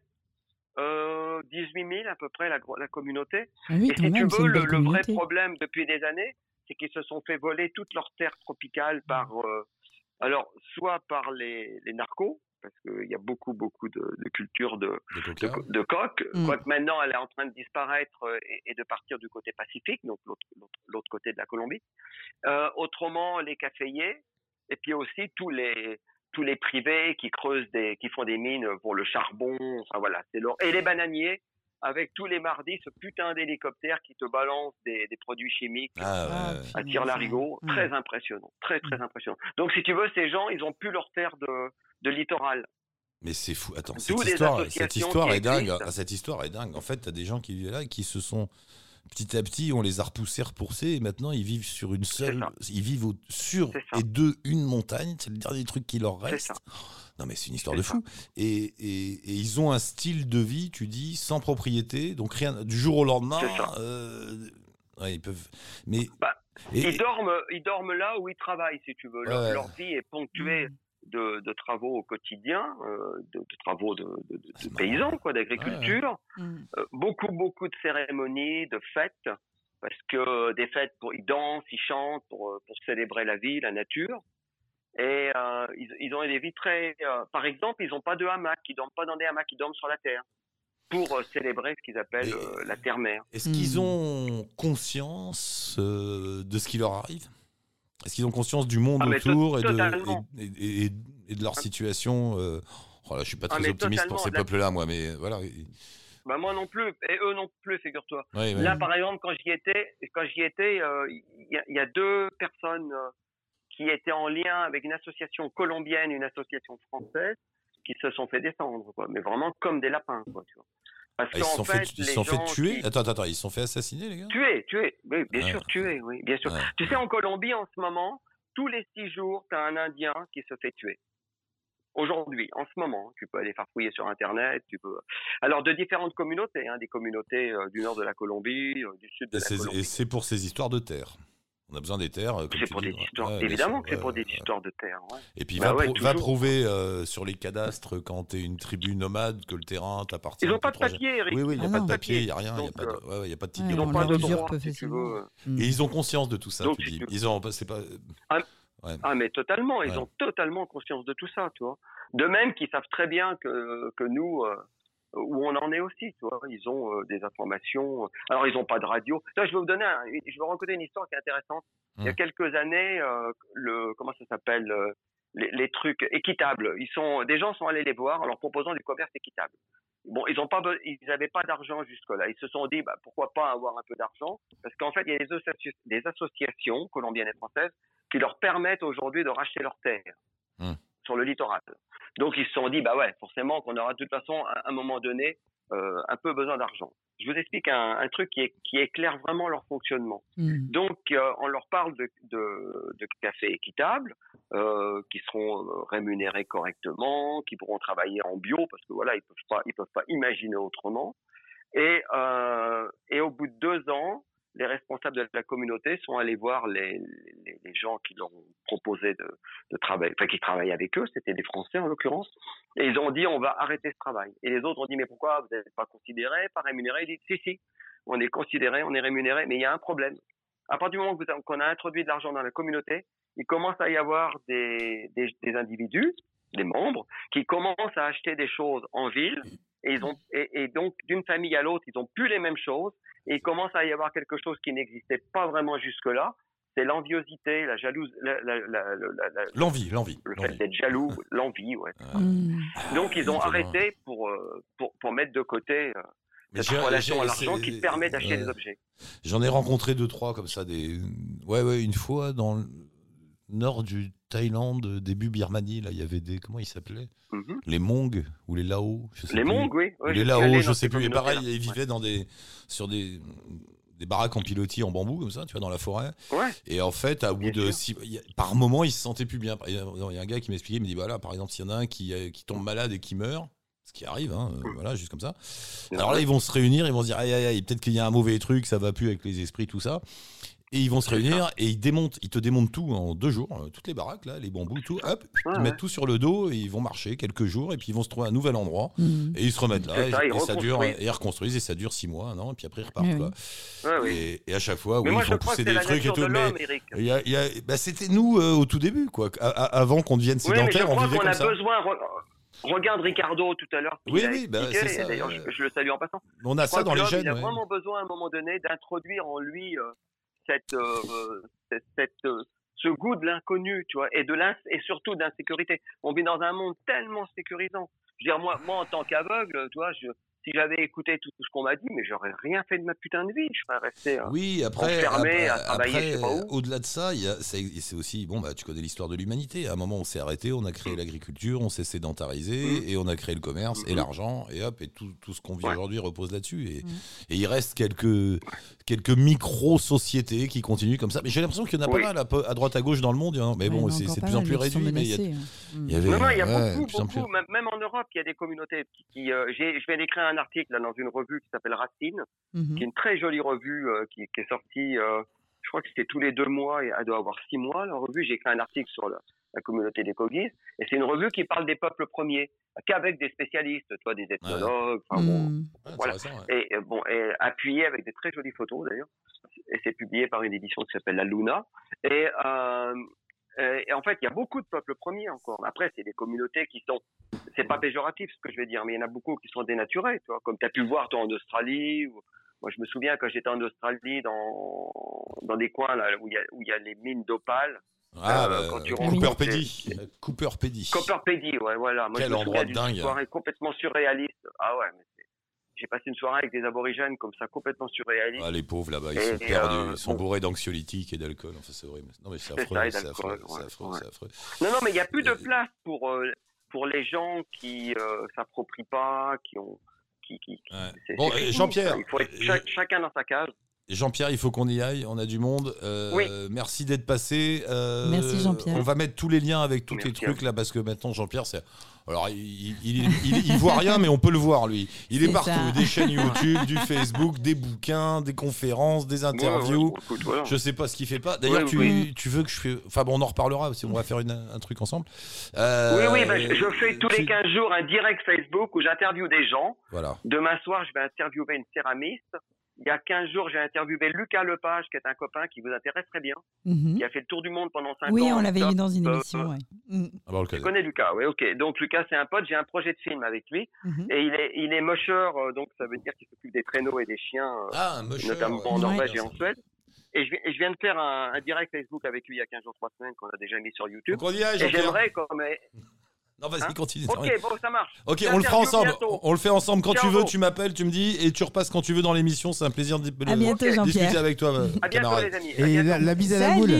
Euh, 18 000 à peu près la, la communauté. Ah oui, Et quand si même, tu c'est veux, le, vrai problème depuis des années, c'est qu'ils se sont fait voler toutes leurs terres tropicales par, euh, alors, soit par les, les narcos, parce qu'il y a beaucoup, beaucoup de, de cultures de, de de, coca. co- de coq, Mm. quoique maintenant elle est en train de disparaître euh, et, et de partir du côté pacifique, donc l'autre- côté de la Colombie. Euh, autrement, les caféiers, et puis aussi tous les tous les privés qui creusent des, qui font des mines pour le charbon, enfin voilà, c'est leur... et les bananiers avec tous les mardis ce putain d'hélicoptère qui te balance des, des produits chimiques Ah, ouais. à tir larigot, Mm. très impressionnant, très très impressionnant. Donc si tu veux, ces gens, ils ont plus leur terre de, de littoral. Mais c'est fou. Attends, cette histoire, cette histoire est dingue. Ah, Cette histoire est dingue. En fait, t'as des gens qui vivent là et qui se sont petit à petit, on les a repoussés, repoussés, et maintenant ils vivent sur une seule, ils vivent au- sur et de une montagne. C'est le dernier truc qui leur C'est reste. Non mais c'est une histoire de fou. Et, et- et ils ont un style de vie, tu dis, sans propriété, donc rien du jour au lendemain. C'est ça. euh, ouais, ils peuvent. Mais Bah, et- Ils dorment, ils dorment là où ils travaillent, si tu veux. Leur, Ouais. leur vie est ponctuée Mm. de, de travaux au quotidien, euh, de, de travaux de, de- de- c'est de marrant. paysans, quoi, d'agriculture. Mm. Euh, beaucoup, beaucoup de cérémonies, de fêtes, parce que des fêtes, pour, ils dansent, ils chantent pour, pour célébrer la vie, la nature. Et euh, ils, ils ont des vies très. euh, par exemple, ils n'ont pas de hamac, ils dorment pas dans des hamacs, ils dorment sur la terre pour euh, célébrer ce qu'ils appellent euh, la terre-mère. Est-ce qu'ils Hmm. ont conscience euh, de ce qui leur arrive? Est-ce qu'ils ont conscience du monde Ah, autour et, de, totalement. et, et- et- et de leur situation euh, oh là, Je suis pas Ah, très optimiste pour ces peuples-là, moi, mais voilà. Bah, moi non plus, et eux non plus, figure-toi. Là, par exemple, quand j'y étais, quand j'y étais, euh, il y, a- il y a deux personnes euh, qui étaient en lien avec une association colombienne, une association française, qui se sont fait descendre, quoi. Mais vraiment comme des lapins, quoi. Tu vois. Parce Ah, ils se sont fait, ils sont tuer qui- Attends, attends, ils se sont fait assassiner, les gars? Tués, tués, oui, bien Ouais. sûr, tués, oui, bien sûr. Ouais. Tu sais, en Colombie, en ce moment, tous les six jours, tu as un Indien qui se fait tuer. Aujourd'hui, en ce moment, tu peux aller farfouiller sur Internet, tu peux. Alors, de différentes communautés, hein, des communautés euh, du nord de la Colombie, euh, du sud de Et la Colombie. Et c'est pour ces histoires de terre. On a besoin des terres. euh, C'est pour dis, des histoires. Ouais, Évidemment que c'est ouais, pour des ouais. histoires de terre. ouais. Et puis Bah va, ouais, prou- va toujours. prouver euh, sur les cadastres quand tu es une tribu nomade que le terrain t'appartient. Ils n'ont pas de proche. papier, Eric. Oui, oui, il n'y a Ah pas non. de papier, il n'y a rien, il n'y a pas de, ouais, ouais, il y a pas de titre Ouais, de Ils on n'ont pas de droit, peu si tu facilement. veux. Mm. Et ils ont conscience de tout ça, Donc, tu si dis. tu- Ils ont, c'est pas. Ah, mais totalement. Ils Ouais. ont totalement conscience de tout ça, tu vois. De même qu'ils savent très bien que, que nous, euh, où on en est aussi, tu vois. Ils ont euh, des informations. Alors, ils n'ont pas de radio. Ça, je vais vous donner, un- je vais raconter une histoire qui est intéressante. Il y a Hum. quelques années, euh, le, comment ça s'appelle, euh, les, les trucs équitables. Ils sont, des gens sont allés les voir en leur proposant du commerce équitable. Bon, ils ont pas, ils n'avaient pas d'argent jusque-là. Ils se sont dit, bah, pourquoi pas avoir un peu d'argent? Parce qu'en fait, il y a des, associ- des associations colombiennes et françaises qui leur permettent aujourd'hui de racheter leurs terres. Sur le littoral. Donc, ils se sont dit, bah ouais, forcément qu'on aura de toute façon, à un moment donné, euh, un peu besoin d'argent. Je vous explique un, un truc qui, est, qui éclaire vraiment leur fonctionnement. Mm. Donc, euh, on leur parle de, de, de café équitable, euh, qui seront rémunérés correctement, qui pourront travailler en bio, parce que voilà, ils peuvent pas, ils peuvent pas imaginer autrement. Et, et au bout de deux ans, les responsables de la communauté sont allés voir les, les, gens qui leur ont proposé de, de travailler, enfin qui travaillaient avec eux, c'était des Français en l'occurrence, et ils ont dit on va arrêter ce travail. Et les autres ont dit mais pourquoi vous n'êtes pas considéré, pas rémunéré? Ils disent si si, on est considéré, on est rémunéré, mais il y a un problème. À partir du moment qu'on a introduit de l'argent dans la communauté, il commence à y avoir des, des individus, des membres, qui commencent à acheter des choses en ville, et, ils ont, et, et donc d'une famille à l'autre, ils ont plus les mêmes choses, et il commence à y avoir quelque chose qui n'existait pas vraiment jusque-là, c'est l'enviosité, la la- L'envie, l'envie. le fait d'être jaloux, l'envie, ouais. Mm. Donc ils ont évidemment. arrêté pour, euh, pour, pour mettre de côté euh, Mais cette relation à l'argent qui permet d'acheter ouais. des objets. J'en ai rencontré deux, trois comme ça. Des... Ouais, ouais, une fois dans le nord du Thaïlande, début Birmanie, là, il y avait des. Comment ils s'appelaient? Mhm. Les Mongs ou les Lao je sais Les plus. Mongs, oui. Ou oui, les Lao, je sais plus. Et pareil, ils vivaient dans des, sur des, des baraques en pilotis en bambou, comme ça, tu vois, dans la forêt. Ouais. Et en fait, à bout de a- par moment, ils se sentaient plus bien. Il y a un gars qui m'expliquait, il me dit voilà, par exemple, s'il y en a un qui, euh, qui tombe malade et qui meurt, ce qui arrive, hein, euh, voilà, juste comme ça. Alors là, ils vont se réunir, ils vont se dire aïe aïe aïe, peut-être qu'il y a un mauvais truc, ça va plus avec les esprits, tout ça. Et ils vont se réunir et ils démontent, ils te démontent tout en deux jours, euh, toutes les baraques là, les bambous, tout, hop, Ouais, ils ouais. mettent tout sur le dos et ils vont marcher quelques jours et puis ils vont se trouver un nouvel endroit Mm. et ils se remettent là et, ça, ils et ça dure, reconstruisent. et ils reconstruisent et ça dure six mois, non, et puis après ils repartent Oui, quoi. Ouais, oui. Et, et à chaque fois, oui, moi, ils que pousser des trucs et tout, de mais y a- il y a- bah, c'était nous euh, au tout début, quoi. A- a- avant qu'on devienne Oui, je sédentaires, on vivait qu'on comme a ça. besoin. re- Regarde Ricardo tout à l'heure. Oui, oui, bah, c'est ça, D'ailleurs, je, je le salue en passant. On a ça dans les gènes. Il a vraiment besoin à un moment donné d'introduire en lui euh, euh, cette, cette, euh, ce goût de l'inconnu, tu vois, et de et surtout d'insécurité. On vit dans un monde tellement sécurisant. Dire, moi, moi en tant qu'aveugle, tu vois, je, si j'avais écouté tout ce qu'on m'a dit, mais j'aurais rien fait de ma putain de vie. Je serais resté. euh, Oui, après, enfermé à travailler, au-delà de ça, c'est aussi, bon, bah, tu connais l'histoire de l'humanité. À un moment, on s'est arrêté, on a créé l'agriculture, on s'est sédentarisé, Mhm. et on a créé le commerce et Mhm. l'argent, et hop, et tout, tout ce qu'on vit Ouais. aujourd'hui repose là-dessus. Et, et il reste quelques, quelques micro-sociétés qui continuent comme ça. Mais j'ai l'impression qu'il y en a Oui. pas mal à, à droite, à gauche dans le monde. hein. Mais Ouais, bon, c'est de plus en plus réduit. Mais il y a- menacés. Mm. il y avait. Non, non, il y a ouais, beaucoup, de plus en plus. beaucoup, même, en Europe, il y a des communautés qui, qui, euh, je viens d'écrire un article là, dans une revue qui s'appelle Racine, Mhm. qui est une très jolie revue euh, qui, qui est sortie, euh, je crois que c'était tous les deux mois, et elle doit avoir six mois, la revue. J'ai écrit un article sur la, la communauté des Kogis, et c'est une revue qui parle des peuples premiers, qu'avec des spécialistes, toi, des ethnologues, enfin, bon. Ouais, voilà. intéressant, ouais. et bon, et appuyé avec des très jolies photos d'ailleurs. Et c'est publié par une édition qui s'appelle La Luna. Et, euh, Euh, et en fait, il y a beaucoup de peuples premiers encore. Après, c'est des communautés qui sont, c'est pas péjoratif ce que je vais dire, mais il y en a beaucoup qui sont dénaturés, tu vois, comme tu as pu le voir toi en Australie. Ou... Moi, je me souviens quand j'étais en Australie, dans dans des coins là où il y y a les mines d'opale. Ah, Euh, bah, quand tu Cooper Pedy. Cooper Pedy. Ouais, voilà. Moi, Quel je me endroit dingue. soirée complètement surréaliste. Ah ouais, mais j'ai passé une soirée avec des aborigènes comme ça, complètement surréaliste. Ah, les pauvres là-bas, ils sont et, perdus, euh, ils sont bon. bourrés d'anxiolytiques et d'alcool. Enfin, c'est horrible. Non, mais c'est affreux, c'est affreux, ouais, affreux, ouais. c'est affreux. Non, non, mais il n'y a plus de place pour, euh, pour les gens qui euh, s'approprient pas, qui ont. Qui, qui, qui- Ouais. c'est- Bon, Jean-Pierre. Il faut être chacun dans sa case. Jean-Pierre, il faut qu'on y aille, on a du monde. Euh, Oui. Merci d'être passé. Euh, Merci, Jean-Pierre. On va mettre tous les liens avec tous les trucs là parce que maintenant Jean-Pierre, c'est. Alors, il, il, il, il- il voit rien, mais on peut le voir lui. Il est, partout. ça. Des chaînes YouTube, du Facebook, des bouquins, des conférences, des interviews. Ouais, ouais, écoute, voilà. Je sais pas ce qu'il fait pas. D'ailleurs, tu, oui. tu veux que je fais. Enfin bon, on en reparlera aussi. On va faire une- un truc ensemble. Euh, Oui, oui, bah, je, je fais tous les tu- 15 jours un direct Facebook où j'interviewe des gens. Voilà. Demain soir, je vais interviewer une céramiste. Il y a 15 jours, j'ai interviewé Lucas Lepage, qui est un copain qui vous intéresse très bien, Mhm. qui a fait le tour du monde pendant 5 Oui, ans. on l'avait eu dans une euh, émission. ouais. Mm. Ah bah, Tu connaît. connais Lucas, oui, ok. Donc Lucas, c'est un pote, j'ai un projet de film avec lui. Mhm. Et il est, il est mocheur, euh, donc ça veut dire qu'il s'occupe des traîneaux et des chiens, euh, Ah, musher, notamment ouais. en Ouais. Norvège et en Suède. Et je, viens- et je viens de faire un, un direct Facebook avec lui il y a 15 jours, 3 semaines, qu'on a déjà mis sur YouTube. Donc on y Et j'aimerais comme... Non, vas-y, Hein continue. Ok, bon, ça marche. Ok, on le fera ensemble. bientôt. On le fait ensemble quand tu Ciao. veux. Tu m'appelles, tu me dis, et tu repasses quand tu veux dans l'émission. C'est un plaisir de, À bientôt, discuter avec toi, À bientôt, les amis. Et la, la bise à la boule.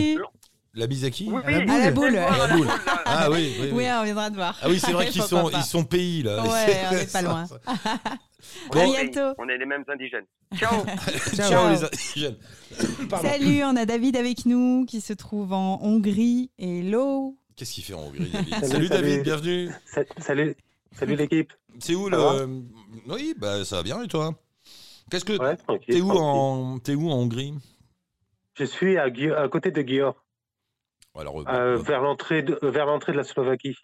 La bise à qui Oui, À la oui, boule. À la boule. À la. Ah oui, oui. oui. Oui, on viendra te voir. Ah oui, c'est vrai qu'ils sont, pas. ils sont pays là. Ouais, on est pas loin. Bon, À bientôt. On est les mêmes indigènes. Ciao. Ciao, les indigènes. Pardon. Salut, on a David avec nous qui se trouve en Hongrie. Hello. Qu'est-ce qu'il fait en Hongrie, David Salut, Salut, David, salut. bienvenue. Sa- Salut, salut l'équipe. C'est où Ça le va Oui, bah ça va bien et toi? Qu'est-ce que Ouais, t'es où en t'es où en Hongrie Je suis à, Gui- à côté de Győr, Alors euh, euh, bon, vers l'entrée de, vers l'entrée de la Slovaquie.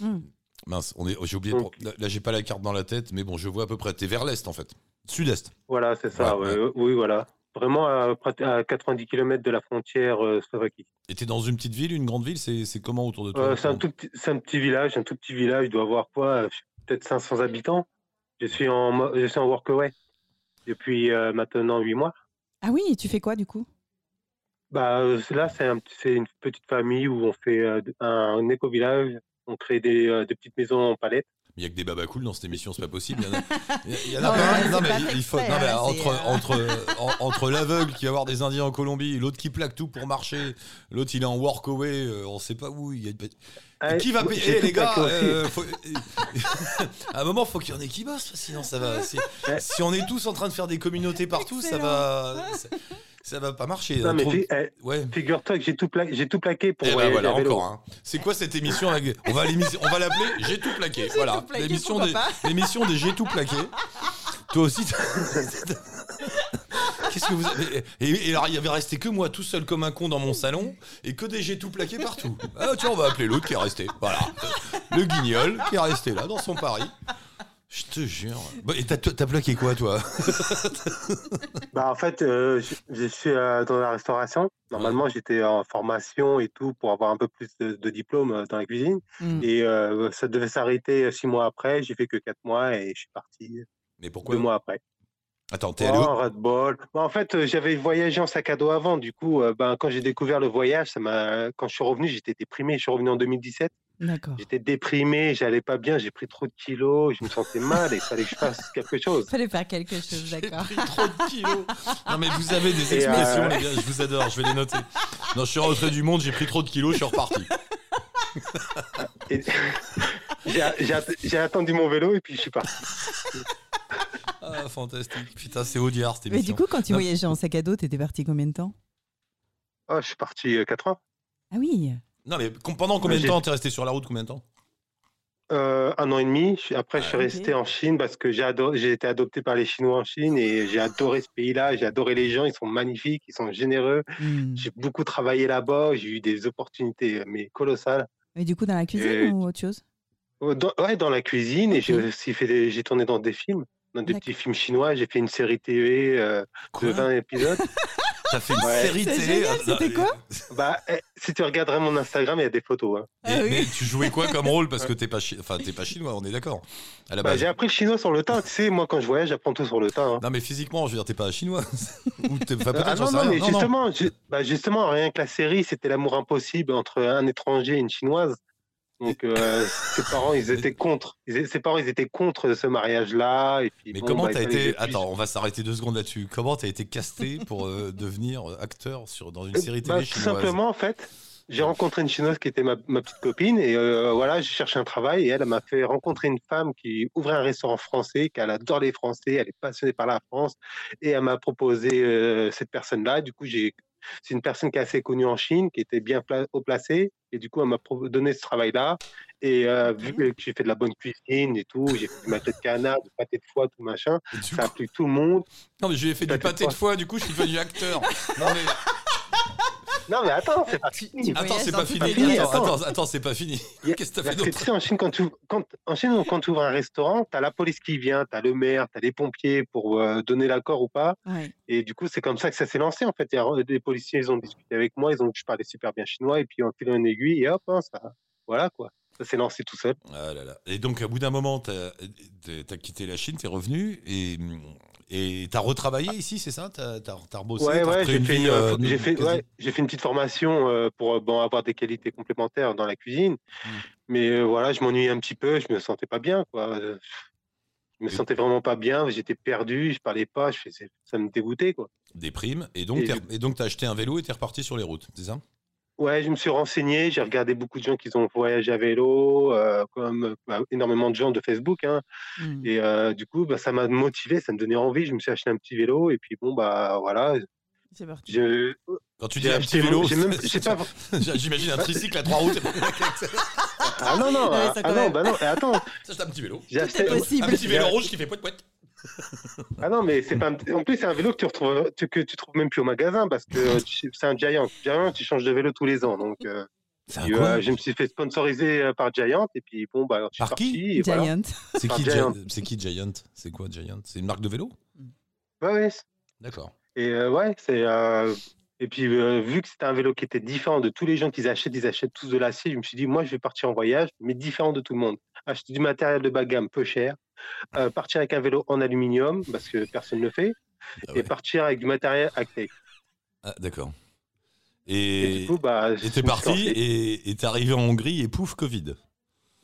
Hmm. mince, on est j'ai oublié Donc- là, là, j'ai pas la carte dans la tête mais bon, je vois à peu près t'es vers l'est en fait. Sud-est. Voilà, c'est ça. Ouais, ouais, Oui, voilà. Vraiment à, prat- à 90 km de la frontière euh, Slovaquie. Et t'es dans une petite ville, une grande ville, c'est comment autour de toi Euh, c'est un tout petit, c'est un petit village, un tout petit village. Il doit avoir quoi euh, Peut-être 500 habitants. Je suis en, je suis en workaway depuis euh, maintenant 8 mois. Ah oui, et tu fais quoi du coup? Bah, là, c'est un- une petite famille où on fait euh, un éco-village. On crée des, euh, des petites maisons en palette. Il y a que des babacools dans cette émission, c'est pas possible. Il y en a, pas Non, mais pas il- fait il faut. exprès, Non, mais hein, entre, euh, entre, en- entre l'aveugle qui va voir des Indiens en Colombie, l'autre qui plaque tout pour marcher, l'autre il est en workaway, euh, on sait pas où. Il y a... Et qui va payer les gars euh, faut- À un moment, faut qu'il y en ait qui bossent, sinon ça va. Si on est tous en train de faire des communautés partout, ça va. Ça, va pas marcher. Non, hein, mais trop- fi- eh, Ouais. figure-toi que j'ai tout, pla- j'ai tout plaqué pour Eh ben voyager voilà, encore. hein. C'est quoi cette émission avec- On va l'émission- on va l'appeler J'ai tout plaqué. Voilà, l'émission des, l'émission des J'ai tout plaqué. Toi aussi. t'as- Qu'est-ce que vous avez et, et alors il y avait resté que moi tout seul comme un con dans mon salon et que des J'ai tout plaqué partout. Ah tiens, on va appeler l'autre qui est resté. Voilà, le guignol qui est resté là dans son pari. Je te jure. Bah, et t'as, plaqué quoi toi Bah, en fait, euh, je, je suis euh, dans la restauration. Normalement, j'étais en formation et tout pour avoir un peu plus de, de diplôme euh, dans la cuisine. Hmm. Et euh, ça devait s'arrêter six mois après. J'ai fait que quatre mois et je suis parti Mais pourquoi deux mois après. Attends, t'es Oh, allé où un ras-de-bol. Bah, en fait, j'avais voyagé en sac à dos avant. Du coup, euh, ben, quand j'ai découvert le voyage, ça m'a... quand je suis revenu, j'étais déprimé. Je suis revenu en 2017. D'accord. J'étais déprimé, j'allais pas bien, j'ai pris trop de kilos, je me sentais mal et il fallait que je fasse quelque chose. Fallait faire quelque chose, J'ai d'accord. pris trop de kilos. Non mais vous avez des Et, expressions euh, les gars, je vous adore, je vais les noter. Non, je suis rentré du monde, j'ai pris trop de kilos, je suis reparti. J'ai, j'ai att- j'ai attendu mon vélo et puis je suis parti. Ah, fantastique. Putain, c'est Audiard cette Mais émission. du coup, quand tu Non. voyageais en sac à dos, t'étais parti combien de temps? Oh, je suis parti euh, quatre ans. Ah oui. Non mais pendant combien de temps t'es resté sur la route combien de temps Euh, un an et demi. Après, je suis Ah, resté en Chine parce que j'ai, été adopté par les Chinois en Chine et j'ai adoré ce pays-là. J'ai adoré les gens, ils sont magnifiques, ils sont généreux. Hmm. J'ai beaucoup travaillé là-bas, j'ai eu des opportunités mais colossales. Et du coup, dans la cuisine Et- ou autre chose? Euh, Dans, ouais, dans la cuisine et j'ai aussi fait des, j'ai tourné dans des films, dans des D'accord. petits films chinois. J'ai fait une série TV euh, de Quoi? 20 épisodes. T'as fait une Ouais. série C'est télé. génial, Ah, c'était euh, quoi Bah, eh, si tu regarderais mon Instagram, il y a des photos. hein. Mais, Ah oui. mais tu jouais quoi comme rôle? Parce que t'es pas, chi- enfin, t'es pas chinois, on est d'accord. À la Bah, base. j'ai appris le chinois sur le tas. Tu sais, moi, quand je voyage, j'apprends tout sur le tas. hein. non, mais physiquement, je veux dire, t'es pas chinois. Ou t'es- enfin, peut-être, Ah j'en non, sais non, rien. mais justement, ju- bah, justement, rien que la série, c'était l'amour impossible entre un étranger et une chinoise. Donc, euh, ses parents, ils étaient contre. Ses parents, ils étaient contre ce mariage-là. Mais bon, comment bah, t'as été. Attends, on va s'arrêter deux secondes là-dessus. Comment t'as été casté pour euh, devenir acteur sur, dans une Euh, série bah, télé Tout chinoise? simplement, en fait, j'ai rencontré une chinoise qui était ma, ma petite copine. Et euh, voilà, j'ai cherché un travail. Et elle, elle m'a fait rencontrer une femme qui ouvrait un restaurant français, qu'elle adore les Français. Elle est passionnée par la France. Et elle m'a proposé cette personne-là. Du coup, j'ai. C'est une personne qui est assez connue en Chine, qui était bien pla- haut placée. Et du coup, elle m'a donné ce travail-là. Et euh, vu que j'ai fait de la bonne cuisine et tout, j'ai fait du maquette de canard, du pâté de foie, tout machin, ça a plu tout le monde. Non, mais je lui ai fait du pâté de foie, du coup, je suis devenu acteur. Non, mais. Non, mais attends, c'est pas fini. Attends, voyages c'est pas fini. les. Attends, attends. attends, attends, c'est pas fini. Qu'est-ce que t'as fait d'autre tu sais, en Chine, quand tu, quand, en Chine, quand tu ouvres un restaurant, tu as la police qui vient, tu as le maire, tu as les pompiers pour euh, donner l'accord ou pas. Ouais. Et du coup, c'est comme ça que ça s'est lancé. En fait, des policiers, ils ont discuté avec moi, ils ont dit que je parlais super bien chinois, et puis on filé une aiguille, et hop, hein, ça, voilà quoi. Ça s'est lancé tout seul. Ah là là. Et donc, à bout d'un moment, t'as as quitté la Chine, t'es revenu et et t'as retravaillé ici, c'est ça? T'as as, rebossé ouais, t'as ouais, j'ai fait, euh, fait, ouais, j'ai fait une petite formation euh, pour euh, bon, avoir des qualités complémentaires dans la cuisine. Hmm. Mais euh, voilà, je m'ennuyais un petit peu, je me sentais pas bien. Quoi. Je me Et- sentais vraiment pas bien, j'étais perdu, je parlais pas, je faisais, ça me dégoûtait. Quoi. des primes. Et donc, Et donc, t'as acheté un vélo et t'es reparti sur les routes, c'est ça? Ouais, je me suis renseigné, j'ai regardé beaucoup de gens qui ont voyagé à vélo, euh, comme euh, bah, énormément de gens de Facebook. Hein, Mm. et euh, du coup, bah, ça m'a motivé, ça me donnait envie. Je me suis acheté un petit vélo et puis bon, bah voilà. C'est parti. Je... Quand tu dis un petit vélo, j'imagine un tricycle à trois routes. Ah non, non, ah, ça, ah non, bah non, et attends, C'est un petit vélo. j'ai Tout acheté. est possible. Un petit vélo rouge qui fait poète poète. Ah non, mais c'est pas un- En plus, c'est un vélo que tu retrouves, que tu trouves même plus au magasin parce que tu- c'est un Giant. Giant, tu changes de vélo tous les ans. Donc, euh, euh, je me suis fait sponsoriser euh, par Giant et puis bon, bah, je suis Par qui voilà. Giant. C'est qui, Giant. Gi- c'est qui Giant? C'est quoi Giant? C'est une marque de vélo? Ouais, ouais, D'accord. Et euh, ouais, c'est. euh, Et puis, euh, vu que c'était un vélo qui était différent de tous les gens qui achètent, ils achètent tous de l'acier, je me suis dit, moi, je vais partir en voyage, mais différent de tout le monde. Acheter du matériel de bas de gamme peu cher, euh, partir avec un vélo en aluminium, parce que personne ne le fait, Ah, et partir avec du matériel high-tech. Ah, D'accord. Et, Et du coup, bah. et t'es parti et t'es arrivé en Hongrie et pouf, Covid.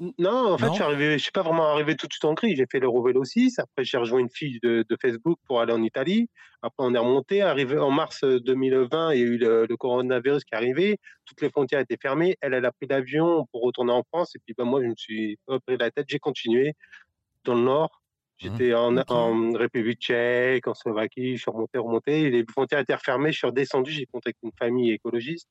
Non, en fait, Non? je suis arrivé, je suis pas vraiment arrivé tout de suite en Hongrie. J'ai fait l'Eurovélo 6. Après, j'ai rejoint une fille de, de Facebook pour aller en Italie. Après, on est remonté. Arrivé en mars 2020, il y a eu le, le coronavirus qui est arrivé. Toutes les frontières étaient fermées. Elle, elle a pris l'avion pour retourner en France. Et puis, ben, moi, je me suis repris la tête. J'ai continué dans le Nord. J'étais en, en République tchèque, en Slovaquie. Je suis remonté, remonté. Les frontières étaient refermées. Je suis redescendu. J'ai contacté une famille écologiste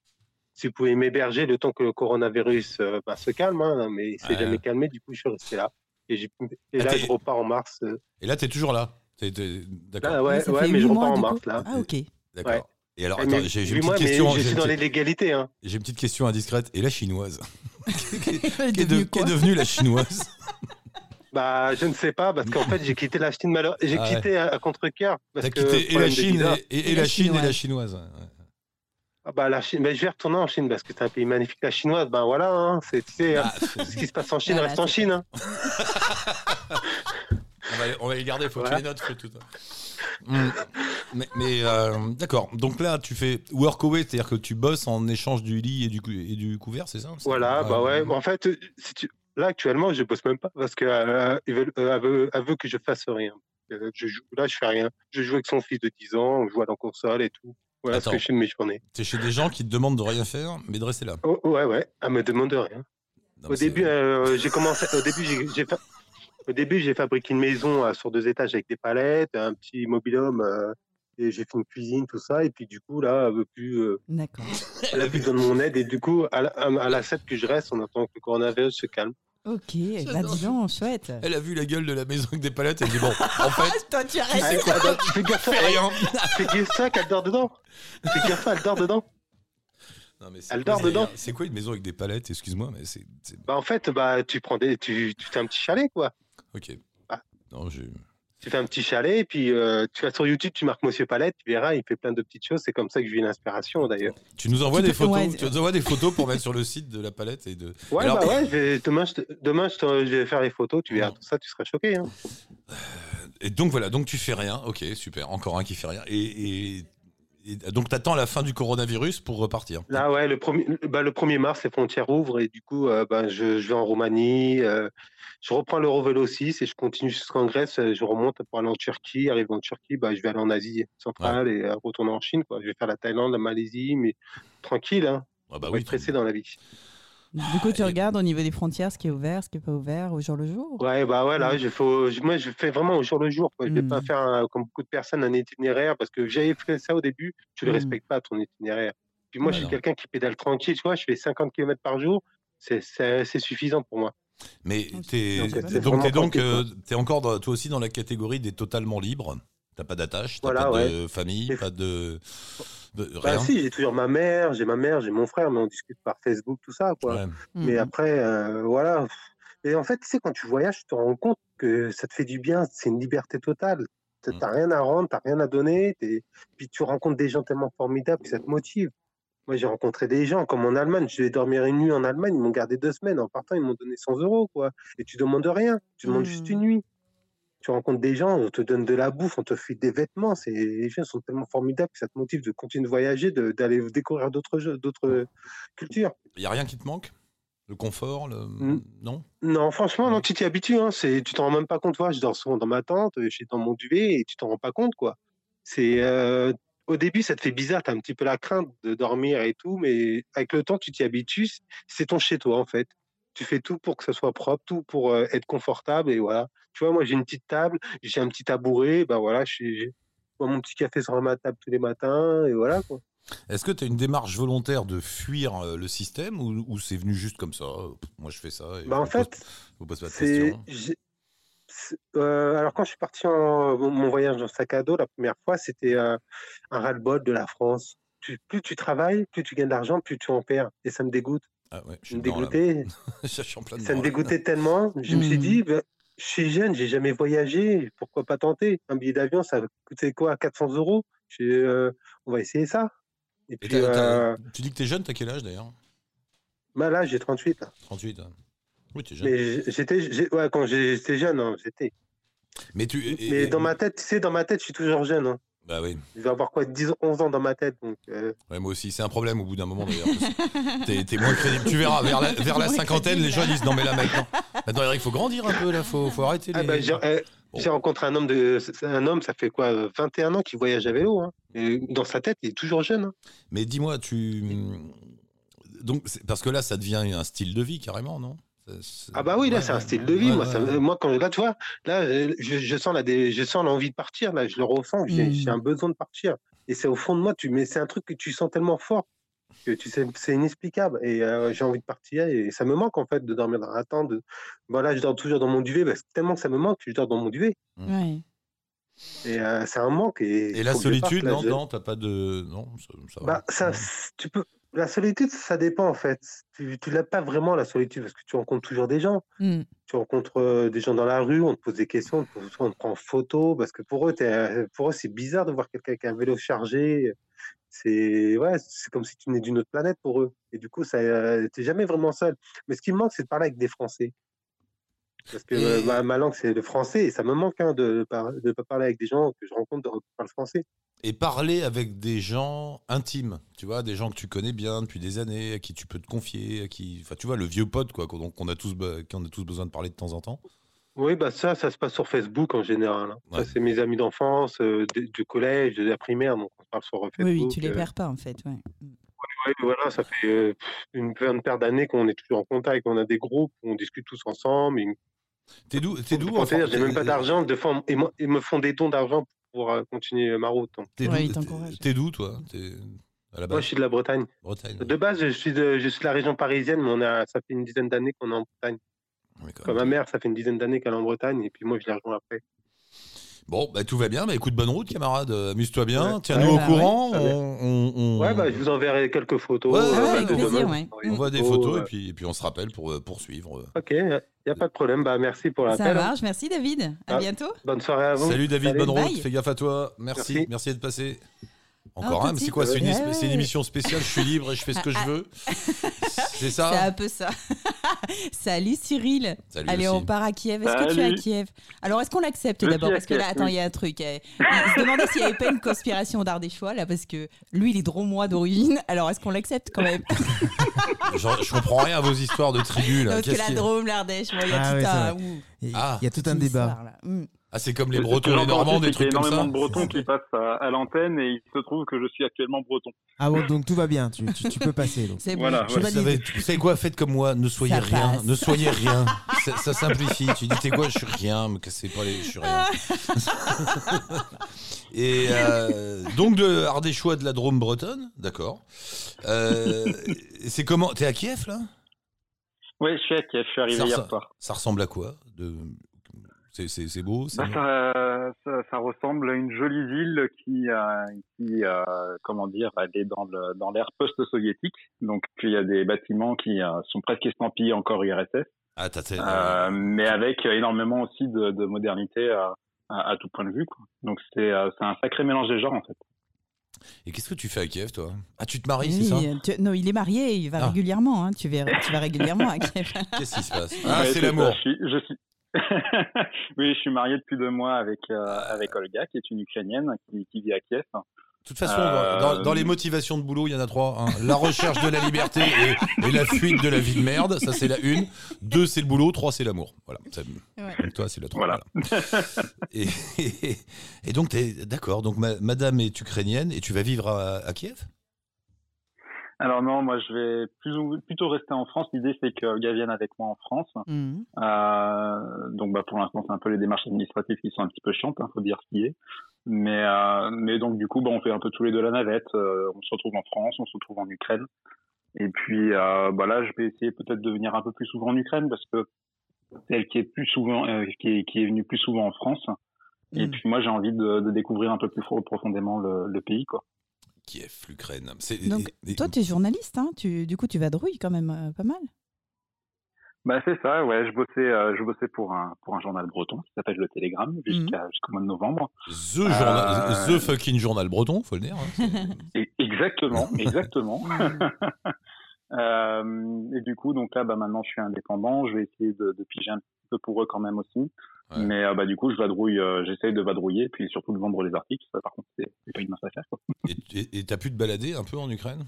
si vous pouvez m'héberger le temps que le coronavirus euh, bah, se calme, hein, mais il s'est Ouais. jamais calmé, du coup je suis resté là. Et, et Ah, là t'es- je repars en mars. euh. Et là, t'es toujours là? D'accord. Ah ouais, ça ouais mais je repars en mars là. Ah, ok. D'accord. ouais. Et alors, attends, mais j'ai une petite mais question. je suis dans légalités. Hein. J'ai une petite question indiscrète. Et la chinoise? Qui est, Elle est de- devenue la chinoise? Bah, je ne sais pas, parce qu'en fait j'ai quitté la Chine malheur... J'ai Ah ouais. quitté à, à contre-cœur. T'as que quitté et la Chine et, et- et Et la Chine et la chinoise. chinoise. ouais. Ah bah, la Chine, mais je vais retourner en Chine parce que c'est un pays magnifique. La chinoise, ben voilà, hein, c'est, tu sais, Ah, ce qui se passe en Chine reste en c'est Chine. hein. on, va, on va les garder, faut Voilà. que tu les notes, faut tout. Hmm. Mais, mais, euh, d'accord. Donc là, tu fais workaway, c'est-à-dire que tu bosses en échange du lit et du, cou- et du couvert, c'est ça C'est- Voilà, bah euh, ouais. En fait, si tu... là actuellement, je bosse même pas parce que euh, euh, elle veut, elle veut que je fasse rien. Euh, je joue, là, je fais rien. Je joue avec son fils de 10 ans, on joue à la console et tout. Voilà ce Attends. que je fais de mes journées. T'es chez des gens qui te demandent de rien faire, mais de rester là. Oh, ouais, ouais. Elle me demande rien. Non, au début, euh, j'ai commencé. Au début, j'ai, au début, j'ai fabriqué une maison euh, sur deux étages avec des palettes, un petit mobilhome. euh, et j'ai fait une cuisine, tout ça. Et puis, du coup, là, elle veut plus. euh, D'accord. elle a plus besoin de mon aide. Et du coup, elle, elle, elle accepte que je reste en attendant que le coronavirus se calme. Ok, bah dis donc, chouette. Elle a vu la gueule de la maison avec des palettes, elle dit bon, en fait, Toi, tu dort- fais gaffe, fais rien. Fais gaffe ça qu'elle dort dedans. Fais gaffe, elle dort dedans. Non, mais c'est Elle quoi dort dedans. C'est quoi une maison avec des palettes? Excuse-moi, mais c'est. c'est- Bah en fait, bah tu prends des, tu, tu fais un petit chalet quoi. Ok. Ah. Non, je. Tu fais un petit chalet, et puis euh, tu vas sur YouTube, tu marques Monsieur Palette, tu verras, il fait plein de petites choses. C'est comme ça que je vis l'inspiration d'ailleurs. Tu nous envoies Tu des photos, ouais, tu nous envoies des photos pour mettre sur le site de la palette et de. Ouais, Alors- bah ouais, je vais- demain, je, te- demain je, te- je vais faire les photos, tu verras tout ça, tu seras choqué. Hein. Et donc voilà, donc tu fais rien. Ok, super. Encore un qui fait rien. Et, et- donc t'attends la fin du coronavirus pour repartir. Là, ouais, le premier, bah, le 1er mars, les frontières ouvrent et du coup, euh, bah, je, je vais en Roumanie. euh, je reprends l'Eurovélo 6 et je continue jusqu'en Grèce. euh, Je remonte pour aller en Turquie. Arrive en Turquie, bah, je vais aller en Asie centrale et euh, retourner en Chine. Quoi. Je vais faire la Thaïlande, la Malaisie, mais tranquille. Hein. Ah bah oui. pressé dans la vie. Du coup, tu et- regardes au niveau des frontières ce qui est ouvert, ce qui n'est pas ouvert au jour le jour? Ouais, bah ouais, là, Mm. je fais moi, je fais vraiment au jour le jour. Quoi. Je vais Mm. pas faire, un- comme beaucoup de personnes, un itinéraire parce que j'avais fait ça au début. Tu le Mm. respectes pas, ton itinéraire. Puis moi, Ouais, je suis quelqu'un qui pédale tranquille. Tu vois, je fais 50 km par jour. C'est suffisant pour moi. Mais Donc, t'es donc, donc tranquille, euh, t'es encore dans- toi aussi dans la catégorie des totalement libres? T'as pas d'attache, t'as Voilà, pas de famille, pas de, de- Bah rien. si, j'ai toujours ma mère, j'ai ma mère, j'ai mon frère, mais on discute par Facebook, tout ça, quoi. Ouais. Mais Mhm. après, euh, voilà. Et en fait, tu sais, quand tu voyages, tu te rends compte que ça te fait du bien, c'est une liberté totale. T'as Mm. t'as rien à rendre, t'as rien à donner, puis tu rencontres des gens tellement formidables que ça te motive. Moi, j'ai rencontré des gens comme en Allemagne. Je vais dormir une nuit en Allemagne, ils m'ont gardé deux semaines. En partant, ils m'ont donné 100 euros, quoi. Et tu demandes rien, tu demandes juste Mm. une nuit. Tu rencontres des gens, on te donne de la bouffe, on te file des vêtements. C'est- Les gens sont tellement formidables que ça te motive de continuer de voyager, de- d'aller découvrir d'autres jeux, d'autres cultures. Y a rien qui te manque? Le confort, le... Non? Non, franchement, non, tu t'y habitues. Hein. C'est, tu t'en rends même pas compte. Toi, je dors souvent dans ma tente, je suis dans mon duvet et tu t'en rends pas compte, quoi. C'est euh, au début, ça te fait bizarre. Tu as un petit peu la crainte de dormir et tout, mais avec le temps, tu t'y habitues. C'est ton chez toi, en fait. Tu fais tout pour que ce soit propre, tout pour euh, être confortable et voilà. Tu vois, moi, j'ai une petite table, j'ai un petit tabouret, ben voilà, j'ai mon petit café sur ma table tous les matins et voilà, quoi. Est-ce que tu as une démarche volontaire de fuir euh, le système ou, ou c'est venu juste comme ça Moi, je fais ça. Et Bah, en pose- fait, je vous pose pas de questions. euh, alors quand je suis parti en mon voyage en sac à dos la première fois, c'était euh, un ras-le-bol de la France. Tu- plus tu travailles, plus tu gagnes d'argent, plus tu en perds. Et ça me dégoûte. Ah ouais, je Ça me suis dedans, là. dégoûtait. je suis en plein Ça me dégoûtait tellement. Je me suis dit, bah, je suis jeune, j'ai jamais voyagé. Pourquoi pas tenter? Un billet d'avion, ça va coûter quoi? 400 euros? Euh, on va essayer ça. Et puis euh, Tu dis que tu es jeune, t'as quel âge d'ailleurs? Bah, là, j'ai 38. là. 38. hein. Oui, tu es jeune. Mais j'- j'étais, ouais, quand j'étais jeune, hein, j'étais. Mais, tu. et- Mais et- dans ma tête, tu sais, dans ma tête, je suis toujours jeune. hein. Bah oui, Je vais avoir quoi 10, 11 ans dans ma tête. Donc, euh, Ouais, moi aussi. C'est un problème au bout d'un moment d'ailleurs. T'es t'es moins crédible. Tu verras, vers la, vers la Moins cinquantaine, les gens disent non, mais là maintenant. Maintenant, Eric, faut grandir un peu là, faut, faut arrêter les. ah bah, j'ai euh, Bon. j'ai rencontré un homme, de, un homme, ça fait quoi, euh, 21 ans qui voyage à vélo. hein. Et dans sa tête, il est toujours jeune. hein. Mais dis-moi, tu. Donc, c'est- parce que là, ça devient un style de vie carrément, non? Ah bah oui, là, Ouais, c'est un style de vie. ouais, moi, ouais, ça, moi, quand là, tu vois, là, euh, je, je sens la, je sens l'envie de partir. Là, je le ressens. J'ai Mm. j'ai un besoin de partir. Et c'est au fond de moi. Tu, mais c'est un truc que tu sens tellement fort que tu sais, c'est inexplicable. Et euh, j'ai envie de partir. Et ça me manque en fait de dormir dans la tente. De... Voilà, je dors toujours dans mon duvet parce que tellement que ça me manque que je dors dans mon duvet. Ouais. Et euh, c'est un manque. Et, Et la parte, solitude, là, non, je- non, t'as pas de. Non, ça, ça va. Bah, ça, Non. tu peux. La solitude, ça dépend en fait. Tu, tu l'as pas vraiment la solitude parce que tu rencontres toujours des gens. Mm. Tu rencontres euh, des gens dans la rue, on te pose des questions, on te, pose- on te prend en photo parce que pour eux, euh, pour eux, c'est bizarre de voir quelqu'un avec un vélo chargé. C'est ouais, c'est comme si tu venais d'une autre planète pour eux. Et du coup, ça, euh, t'es jamais vraiment seul. Mais ce qui me manque, c'est de parler avec des Français. Parce que Et- euh, ma, ma langue, c'est le français et ça me manque hein, de ne pas parler avec des gens que je rencontre qui parlent français. Et parler avec des gens intimes, tu vois, des gens que tu connais bien depuis des années, à qui tu peux te confier, à qui, enfin, tu vois, le vieux pote, quoi, qu'on qu'on a tous, qu'on a tous besoin de parler de temps en temps. Oui, bah ça, ça se passe sur Facebook en général. hein. Ouais. Ça, c'est mes amis d'enfance, euh, de- du collège, de la primaire, donc on parle sur Oui, Facebook. oui, tu les euh, perds pas en fait. Ouais. ouais, voilà, ça fait euh, une bonne paire d'années qu'on est toujours en contact, on a des groupes, on discute tous ensemble. T'es d'où T'es d'où j'ai même pas d'argent, de fois, ils, me- ils me font des dons d'argent pour euh, continuer ma route. T'es Ouais, d'où- toi? À la Moi, base? je suis de la Bretagne. Bretagne. De base, je suis de, je suis de la région parisienne, mais on a, ça fait une dizaine d'années qu'on est en Bretagne. Comme ma mère, ça fait une dizaine d'années qu'elle est en Bretagne, et puis moi, je l'ai rejoint après. Bon, bah, tout va bien. Bah, écoute, bonne route, camarade. Amuse-toi bien. Ouais. Tiens-nous Ouais, au bah courant. ouais. On, on- on- Ouais, bah, je vous enverrai quelques photos. Ouais, euh, ouais, bah, avec plaisir, on voit des photos ouais. et puis, et puis on se rappelle pour euh, poursuivre. Ok, il n'y a pas de problème. Bah, merci pour Ça l'appel. marche. Merci, David. À Ah. bientôt. Bonne soirée à vous. Salut David, Salut. bonne route. Bye. Fais gaffe à toi. Merci. Merci, Merci. d'être passé. Ah, Encore un, mais c'est quoi C'est une, Ouais, c'est une ouais. émission spéciale, je suis libre et je fais ce que je Ah, veux. C'est C'est ça un peu ça. Salut Cyril. Salut Allez, aussi. on part à Kiev. Est-ce que tu es à. Kiev? Alors, est-ce qu'on l'accepte d'abord Parce que là, attends, oui. il y a un truc. Il se demandait s'il n'y avait pas une conspiration d'Ardéchois, là, parce que lui, il est dromois d'origine. Alors, est-ce qu'on l'accepte quand même? Genre, je comprends rien à vos histoires de tribus. Là. Parce que la Drôme, l'Ardèche, il y a Ah tout ouais, c'est un. Il Ah. il y a tout un débat. Ah, c'est comme les Bretons, les Normands, des c'est qu'il y a trucs comme énormément ça. de Bretons qui passent à, à l'antenne et il se trouve que je suis actuellement breton. Ah bon, donc tout va bien, tu, tu- tu peux passer. donc. C'est bon. Voilà. Vous savez, vous savez quoi Faites comme moi, ne soyez Ça rien. passe. Ne soyez rien. ça, ça simplifie. Tu dis, t'es quoi Je suis rien, me cassez pas les. Je suis rien. Et euh, donc de Ardéchois de la Drôme bretonne, d'accord. Euh, c'est comment T'es à Kiev là? Oui, je suis à Kiev, je suis arrivé ça, hier soir. ça ressemble à quoi de... c'est, beau Bah, ça, ça, ça ressemble à une jolie ville qui, euh, qui euh, comment dire, elle est dans l'ère post-soviétique. Donc il y a des bâtiments qui euh, sont presque estampillés encore URSS, Ah, t'as, euh, mais avec énormément aussi de, de modernité à, à, à tout point de vue. Quoi. Donc c'est un sacré mélange des genres en fait. Et qu'est-ce que tu fais à Kiev, toi? Ah, tu te maries, c'est ça? tu- non, il est marié, il va Ah. régulièrement. hein. Tu, vas, tu vas régulièrement à Kiev. Qu'est-ce qui se passe? Ah, Ouais, c'est l'amour. Je suis, je suis... oui, je suis marié depuis deux mois avec euh, avec Olga, qui est une Ukrainienne qui, qui vit à Kiev. De toute façon, Euh, dans, dans les motivations de boulot, il y en a trois. hein. La recherche de la liberté et, et la fuite de la vie de merde, ça c'est la une. Deux, c'est le boulot. Trois, c'est l'amour. Voilà. Ouais. Donc toi, c'est la trois. Voilà. voilà. Et, et- et donc, t'es d'accord. Donc, ma- madame est ukrainienne et tu vas vivre à, à Kiev? Alors non, moi je vais plus ou- plutôt rester en France. L'idée c'est que Olga vienne avec moi en France. Mhm. Euh, donc bah, pour l'instant c'est un peu les démarches administratives qui sont un petit peu chiantes, hein, faut dire ce qui est. Mais euh, mais donc du coup bah, on fait un peu tous les deux la navette. Euh, on se retrouve en France, on se retrouve en Ukraine. Et puis euh, bah là je vais essayer peut-être de venir un peu plus souvent en Ukraine parce que c'est elle qui est plus souvent euh, qui, est, qui est venue plus souvent en France. Et Mhm. puis moi j'ai envie de, de découvrir un peu plus fo- profondément le, le pays quoi. Kiev, l'Ukraine. Donc, et- et- toi, tu es journaliste. Hein tu, du coup, tu vadrouilles quand même euh, pas mal. Bah c'est ça, ouais. Je bossais, euh, je bossais pour un pour un journal breton qui s'appelle le Télégramme jusqu'à jusqu'au mois de novembre. The, journal- Euh, the fucking journal breton, faut le dire. hein. Et- exactement, exactement. Euh, et du coup, donc là, bah maintenant, je suis indépendant. Je vais essayer de, de piger un petit peu pour eux quand même aussi. Ouais. Mais euh, bah du coup, je vadrouille, euh, j'essaye de vadrouiller, puis surtout de vendre les articles. Ça, par contre, c'est pas une mince affaire. Quoi. Et- t'as pu te balader un peu en Ukraine?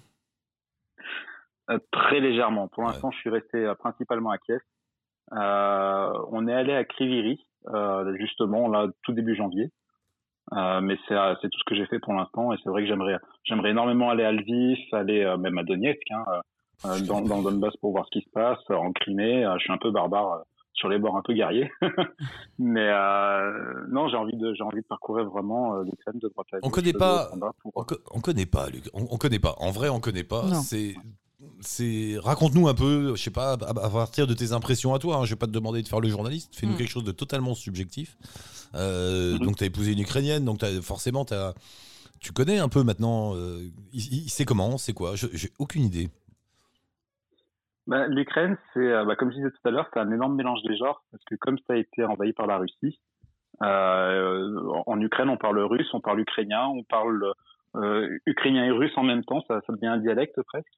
Euh, très légèrement. Pour Ouais. l'instant, je suis resté euh, principalement à Kiev. On est allé à Kriviri, justement, là, tout début janvier. Mais c'est c'est tout ce que j'ai fait pour l'instant et c'est vrai que j'aimerais j'aimerais énormément aller à Lviv, aller même à Donetsk, hein, dans, dans Donbass pour voir ce qui se passe, en Crimée. Je suis un peu barbare sur les bords, un peu guerrier, mais euh, non, j'ai envie de j'ai envie de parcourir vraiment euh, l'Ukraine de droite à gauche. On connaît pas- pour- On, co- on connaît pas, Luc. On, on connaît pas. En vrai, on connaît pas. C'est, c'est. Raconte-nous un peu. Je sais pas, à, à partir de tes impressions à toi. hein, je vais pas te demander de faire le journaliste. Fais-nous Mm. quelque chose de totalement subjectif. Euh, Mhm. Donc, t'as épousé une ukrainienne. Donc, t'as, forcément, t'as. Tu connais un peu maintenant. Euh, il, il sait comment, c'est quoi? Je- J'ai aucune idée. Bah, L'Ukraine, c'est, euh, bah, comme je disais tout à l'heure, c'est un énorme mélange des genres, parce que comme ça a été envahi par la Russie, euh, en Ukraine, on parle russe, on parle ukrainien, on parle euh, ukrainien et russe en même temps, ça, ça devient un dialecte presque.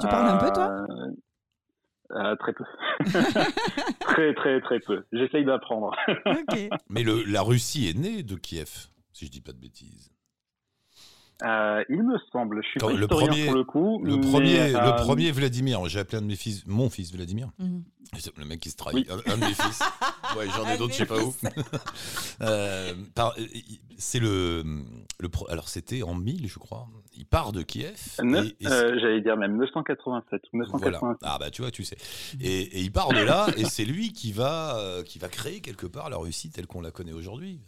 Tu parles un peu, toi? Euh, Très peu. très, très, très peu. J'essaye d'apprendre. Mais le, la Russie est née de Kiev, si je dis pas de bêtises. Euh, il me semble, je suis Quand pas le premier- pour le coup. Le mais, premier, euh, le premier Vladimir. J'ai appelé un de mes fils, mon fils Vladimir. Mhm. Le mec qui se trahit, Oui. un, un de mes fils. Ouais, j'en ai d'autres, je sais pas où. Euh, c'est le, le pro- alors c'était en 1000, je crois. Il part de Kiev. euh, J'allais dire même 987 ou voilà. 987. Ah bah tu vois, tu sais. Et, et il part de là, et c'est lui qui va, euh, qui va créer quelque part la Russie telle qu'on la connaît aujourd'hui.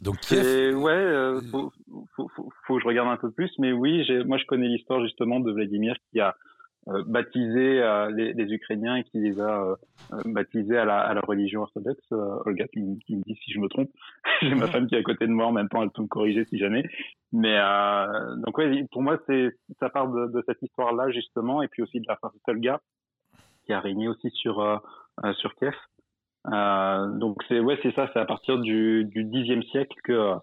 Euh, donc Kiev. Ouais, euh, faut, faut, faut, faut que je regarde un peu plus, mais oui, j'ai- moi je connais l'histoire justement de Vladimir qui a euh, baptisé euh, les, les, Ukrainiens et qui les a euh, baptisés à la, à la, religion orthodoxe. Olga, qui, qui, me dit si je me trompe. J'ai ma femme qui est à côté de moi en même temps, elle peut me corriger si jamais. Mais donc ouais, pour moi, c'est ça part de, de cette histoire-là justement, et puis aussi de la princesse Olga qui a régné aussi sur sur Kiev. Donc c'est ouais, c'est ça, c'est à partir du, du Xe siècle que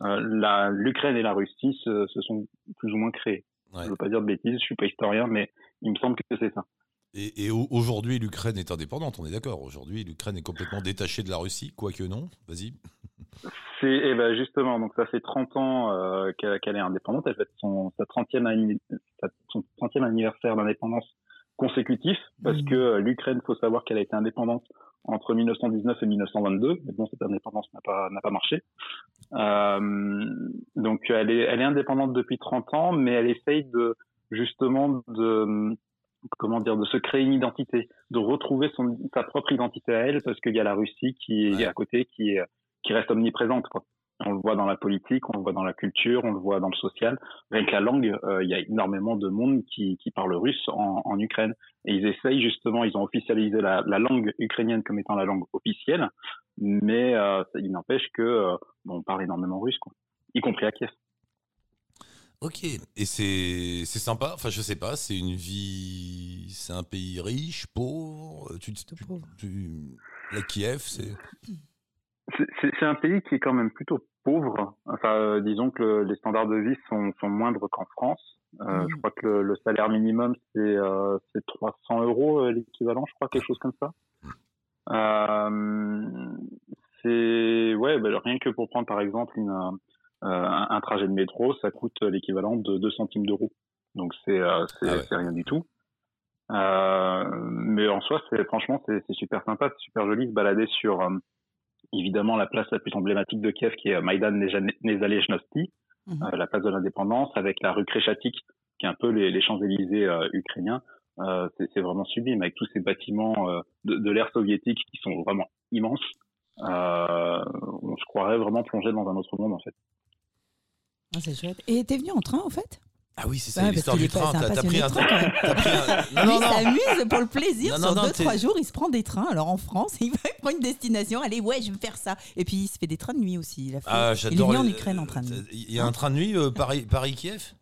l'Ukraine et la Russie se, se, sont plus ou moins créées. Je ne veux pas dire de bêtises, je suis pas historien, mais il me semble que c'est ça. Et, et aujourd'hui, l'Ukraine est indépendante, on est d'accord. Aujourd'hui, l'Ukraine est complètement détachée de la Russie, quoique non. Vas-y. C'est eh ben justement, donc ça fait 30 ans euh, qu'elle est indépendante. Elle fait son, sa 30e, son 30e anniversaire d'indépendance consécutif, parce mmh. que euh, l'Ukraine, faut savoir qu'elle a été indépendante entre 1919 et 1922. Mais bon, cette indépendance n'a pas n'a pas marché. Euh, donc elle est elle est indépendante depuis 30 ans, mais elle essaye de justement de comment dire de se créer une identité, de retrouver son sa propre identité à elle, parce qu'il y a la Russie qui est à côté, qui est qui reste omniprésente. Quoi. On le voit dans la politique, on le voit dans la culture, on le voit dans le social. Avec la langue, euh, il y a énormément de monde qui, qui parle russe en, en, Ukraine. Et ils essayent justement, ils ont officialisé la, la langue ukrainienne comme étant la langue officielle, mais euh, il n'empêche que euh, bon, on parle énormément russe, quoi, y compris à Kiev. Ok, et c'est sympa, enfin je sais pas, c'est une vie, c'est un pays riche, pauvre, tu, tu, tu la Kiev, c'est... C'est un pays qui est quand même plutôt pauvre. Enfin, euh, disons que les standards de vie sont, sont moindres qu'en France. Euh, mmh. Je crois que le, le salaire minimum c'est euh, 300 euros euh, l'équivalent, je crois quelque chose comme ça. Euh, c'est ouais, bah, rien que pour prendre par exemple une, un, un, trajet de métro, ça coûte l'équivalent de 2 centimes d'euros. Donc c'est ah c'est rien du tout. mais en soi, c'est franchement c'est super sympa, c'est super joli de se balader sur évidemment la place la plus emblématique de Kiev qui est Maïdan Nezalezhnosti, mhm. euh, la place de l'indépendance, avec la rue Kreshatik qui est un peu les, les Champs-Élysées euh, ukrainiens. Euh, c'est vraiment sublime avec tous ces bâtiments euh, de, de l'ère soviétique qui sont vraiment immenses. on se croirait vraiment plongé dans un autre monde en fait. Ah, c'est chouette. Et t'es venu en train en fait? Ah oui, c'est ça, l'histoire du train. T'as pris un train. Non, non, il s'amuse pour le plaisir. Sur deux, trois jours, il se prend des trains. Alors en France, il va prendre une destination. Allez, ouais, je vais faire ça. Et puis il se fait des trains de nuit aussi. Il, a fait... ah, il est venu en Ukraine en train de nuit. Il y a un train de nuit euh, Paris-Kiev?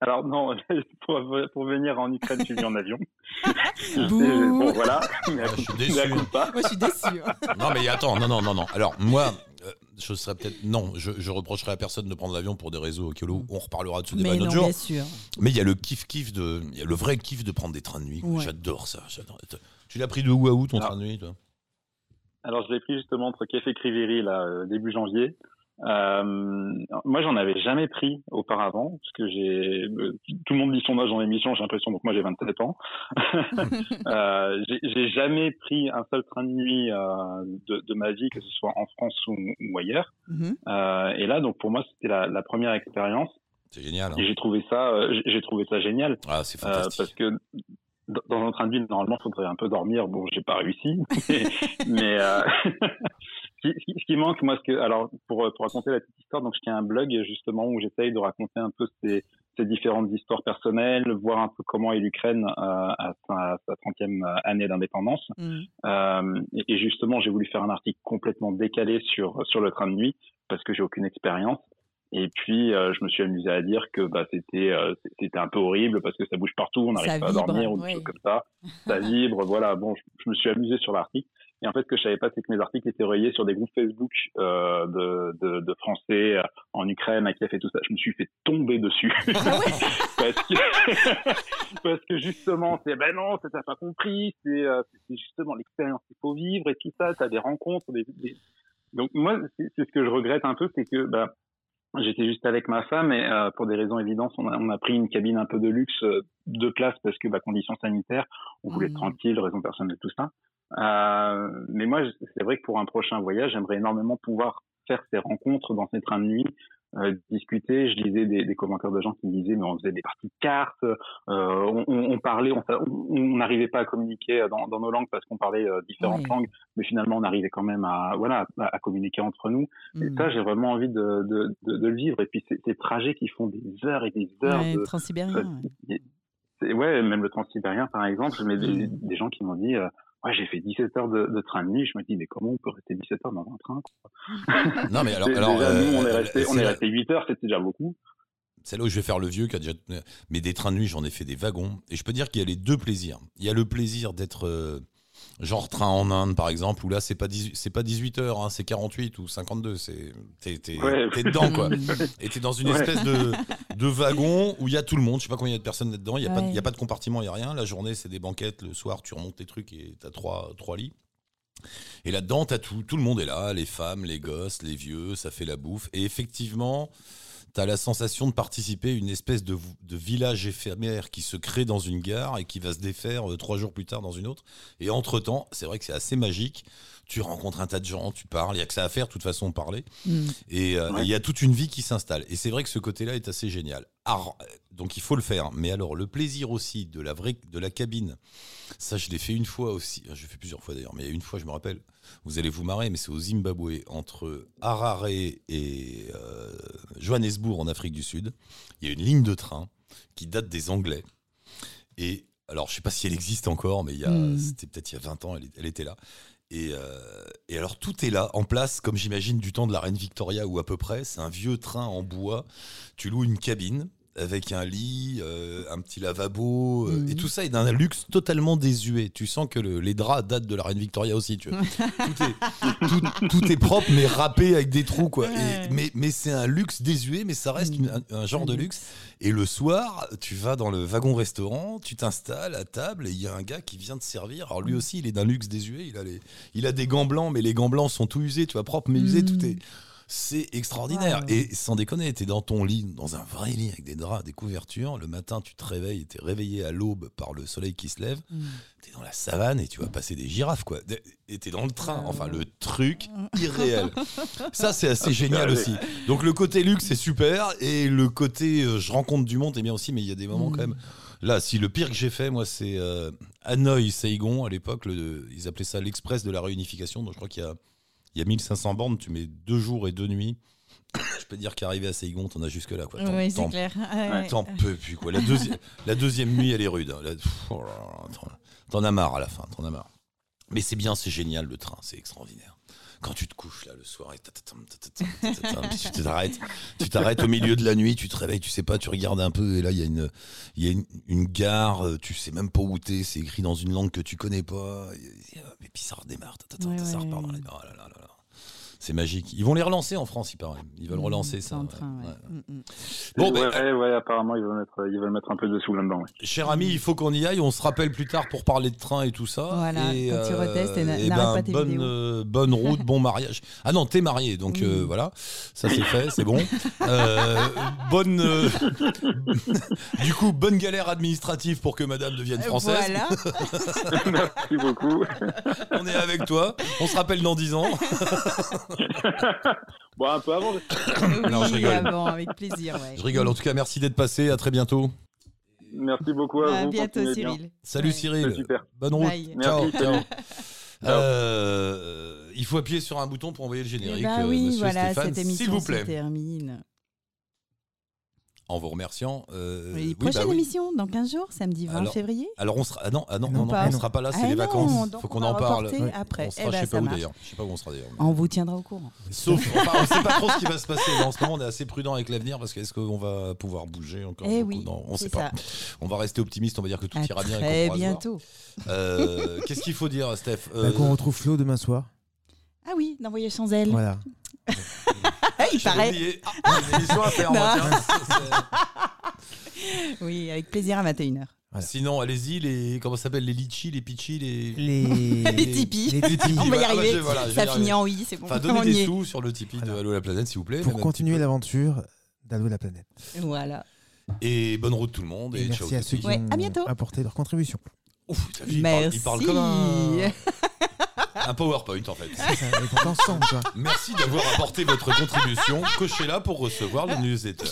Alors non, pour, pour, venir en Ukraine, je suis venu en avion. bon voilà. Ah, je suis déçu. Moi, je suis déçu. Non mais attends, non non non non. Alors moi, je serais peut-être non, je, je, reprocherais à personne de prendre l'avion pour des réseaux auquel on reparlera de ce débat un autre jour. Sûr. Mais il y a le kiff kiff de, il y a le vrai kiff de prendre des trains de nuit. J'adore ça. Tu l'as pris de où à où ton train de nuit toi? Alors je l'ai pris justement entre Kiev et Kriviri là euh, début janvier. Euh, moi, j'en avais jamais pris auparavant, parce que j'ai tout le monde dit son âge dans l'émission, j'ai l'impression, donc moi j'ai 27 ans. euh, j'ai jamais pris un seul train de nuit euh, de, de, ma vie, que ce soit en France ou, ou ailleurs. Euh, et là, donc pour moi, c'était la, la, première expérience. C'est génial. Hein. Et j'ai trouvé ça, euh, j'ai trouvé ça génial. Ah, c'est fantastique. Euh, parce que dans un train de vie, normalement, il faudrait un peu dormir. Bon, j'ai pas réussi, mais, mais euh, ce qui manque, moi, ce que, alors, pour, pour raconter la petite histoire, donc, je tiens un blog, justement, où j'essaye de raconter un peu ces, ces différentes histoires personnelles, voir un peu comment est l'Ukraine euh, à sa, sa 30e année d'indépendance. Mmh. Euh, et, et, justement, j'ai voulu faire un article complètement décalé sur, sur le train de nuit, parce que j'ai aucune expérience. Et puis, euh, je me suis amusé à dire que bah, c'était euh, c'était un peu horrible parce que ça bouge partout, on n'arrive pas à dormir ou des choses comme ça. Ça vibre, voilà. Bon, je, je, me suis amusé sur l'article. Et en fait, ce que je savais pas, c'est que mes articles étaient relayés sur des groupes Facebook euh, de, de, de, Français euh, en Ukraine, à Kiev et tout ça. Je me suis fait tomber dessus. Ah parce, que, parce que justement, c'est ben non, t'as pas compris, c'est euh, justement l'expérience qu'il faut vivre et tout ça. T'as des rencontres, des, des... donc moi, c'est ce que je regrette un peu, c'est que bah, J'étais juste avec ma femme et euh, pour des raisons évidentes, on a, on a, pris une cabine un peu de luxe, euh, de place parce que bah, conditions sanitaires, on voulait être mmh. tranquille, raison personnelle, tout ça. Euh, mais moi, c'est vrai que pour un prochain voyage, j'aimerais énormément pouvoir faire ces rencontres dans ces trains de nuit, euh, discuter. Je lisais des, des, commentaires de gens qui me disaient mais on faisait des parties de cartes, euh, on, on, parlait, on n'arrivait pas à communiquer dans, dans, nos langues parce qu'on parlait euh, différentes oui. langues, mais finalement on arrivait quand même à voilà à, à communiquer entre nous. Et ça j'ai vraiment envie de, de, de, de, le vivre. Et puis ces trajets qui font des heures et des heures ouais, de transsibérien. Ouais ouais, même le transsibérien, par exemple, mais des, mm. des gens qui m'ont dit, euh, ouais, j'ai fait 17 heures de, de, train de nuit. Je me dis, mais comment on peut rester 17 heures dans un train quoi Non, mais alors, alors nous, on est resté, on est resté 8 heures, c'était déjà beaucoup. C'est là où je vais faire le vieux qui a déjà. Mais des trains de nuit, j'en ai fait des wagons. Et je peux dire qu'il y a les deux plaisirs. Il y a le plaisir d'être genre train en Inde par exemple où là c'est pas 18, c'est pas 18 heures hein, c'est 48 ou 52 c'est t'es, t'es, dedans quoi. Et t'es dans une espèce de, de wagon où il y a tout le monde. Je sais pas combien il y a de personnes là-dedans. Il y a pas il y a pas de compartiment il y a rien. La journée c'est des banquettes. Le soir tu remontes tes trucs et t'as trois trois lits. Et là-dedans, t'as tout, tout le monde est là, les femmes, les gosses, les vieux, ça fait la bouffe. Et effectivement, tu as la sensation de participer à une espèce de, village éphémère qui se crée dans une gare et qui va se défaire euh, trois jours plus tard dans une autre. Et entre-temps, c'est vrai que c'est assez magique. Tu rencontres un tas de gens, tu parles, il n'y a que ça à faire, de toute façon, parler. Mm. Et euh, il y a toute une vie qui s'installe. Et c'est vrai que ce côté-là est assez génial. donc il faut le faire. Mais alors, le plaisir aussi de la, vraie, de la cabine, ça, je l'ai fait une fois aussi. Je l'ai fait plusieurs fois d'ailleurs, mais une fois, je me rappelle, vous allez vous marrer, mais c'est au Zimbabwe, entre Harare et euh, Johannesburg en Afrique du Sud. Il y a une ligne de train qui date des Anglais. Et alors, je ne sais pas si elle existe encore, mais hmm. c'était peut-être il y a 20 ans, elle, était là. Et, euh, et, alors tout est là, en place, comme j'imagine du temps de la reine Victoria ou à peu près. C'est un vieux train en bois. Tu loues une cabine avec un lit, euh, un petit lavabo, euh, et mhm. tout ça est d'un luxe totalement désuet. Tu sens que les draps datent de la reine Victoria aussi. Tu tout, est, propre, mais râpé avec des trous. Quoi. mais mais c'est un luxe désuet, mais ça reste mhm. un, genre de luxe. Et le soir, tu vas dans le wagon-restaurant, tu t'installes à table, et il y a un gars qui vient te servir. Alors lui mhm. aussi, il est d'un luxe désuet. Il a, les, il a des gants blancs, mais les gants blancs sont tout usés, tu vois, propres, mais usés, tout est c'est extraordinaire. Et sans déconner, tu es dans ton lit, dans un vrai lit avec des draps, des couvertures. Le matin, tu te réveilles, tu es réveillé à l'aube par le soleil qui se lève. Mm. Tu es dans la savane et tu vas passer des girafes, quoi. Et tu es dans le train. Enfin, le truc irréel. Ça, c'est assez génial aussi. Donc, le côté luxe, c'est super. Et le côté euh, je rencontre du monde, est bien aussi. Mais il y a des moments quand même. Là, si le pire que j'ai fait, moi, c'est euh, Hanoï, Saigon, à l'époque, ils appelaient ça l'express de la réunification. Donc, je crois qu'il y a il y a 1500 bornes, tu mets deux jours et deux nuits. Je peux dire qu'arriver à Saigon, t'en as jusque là. Quoi. Oui, c'est clair. T'en peux plus. Quoi. La, la, deuxième nuit, elle est rude. Hein. Oh t'en as marre à la fin. T'en as marre. Mais c'est bien, c'est génial le train, c'est extraordinaire. Quand tu te couches là le soir et tu t'arrêtes, tu t'arrêtes au milieu de la nuit, tu te réveilles, tu sais pas, tu regardes un peu et là il y a une, il y a une, gare, tu sais même pas où t'es, c'est écrit dans une langue que tu connais pas, et puis ça redémarre, ça repart dans les... Oh là là là. C'est magique. Ils vont les relancer en France, il paraît. Ils veulent mmh, relancer ça. Mmh, mmh. Bon, ben, ouais, apparemment, ils veulent, mettre, ils veulent mettre un peu de sous là-dedans. Cher ami, il faut qu'on y aille. On se rappelle plus tard pour parler de train et tout ça. Voilà, et, quand tu euh, retestes et, ben, pas tes bonne, euh, bonne route, bon mariage. Ah non, t'es marié, donc euh, voilà. Ça, c'est fait, c'est bon. bonne. du coup, bonne galère administrative pour que madame devienne française. Voilà. Merci beaucoup. on est avec toi. On se rappelle dans 10 ans. bon, un peu avant. non, je rigole. avec plaisir. Je rigole. En tout cas, merci d'être passé. À très bientôt. Merci beaucoup à, vous. À bientôt, Cyril. Salut, Cyril. Super. Bonne route. Ciao. ciao. Euh, il faut appuyer sur un bouton pour envoyer le générique. Bah oui, Monsieur voilà, Stéphane, cette émission s'il vous plaît. se termine en vous remerciant. Euh, prochaine bah émission dans 15 jours, samedi 20 février. Alors on sera ah non, ah non, non, on sera pas là, c'est ah les vacances. Il faut qu'on en parle. Après, on sera, eh ben, je sais pas où d'ailleurs. Je sais pas où on sera d'ailleurs. On vous tiendra au courant. Sauf, enfin, on sait pas trop ce qui va se passer. En ce moment, on est assez prudent avec l'avenir parce qu'est-ce qu'on va pouvoir bouger encore eh oui, Non, on sait pas. On va rester optimiste. On va dire que tout ira bien. Très bientôt. Euh, qu'est-ce qu'il faut dire, Steph? Bah, Qu'on retrouve Flo demain soir. Ah oui, d'envoyer sans elle. Voilà. il paraît. Ah, à faire, oui, avec plaisir à 21h. Sinon, allez-y, les comment s'appelle les litchis, les pitchis, les les, les tipis. Les tipis. On va y arriver. ça finit en oui, c'est bon. Enfin, donnez des sous sur le tipi de Allo la planète, s'il vous plaît. Pour continuer l'aventure d'Allo la planète. Voilà. Et bonne route tout le monde. Et, merci à ceux qui ont apporté leur contribution. Ouf, il, parle, il parle comme un un PowerPoint en fait. Merci d'avoir apporté votre contribution. Cochez-la pour recevoir le newsletter.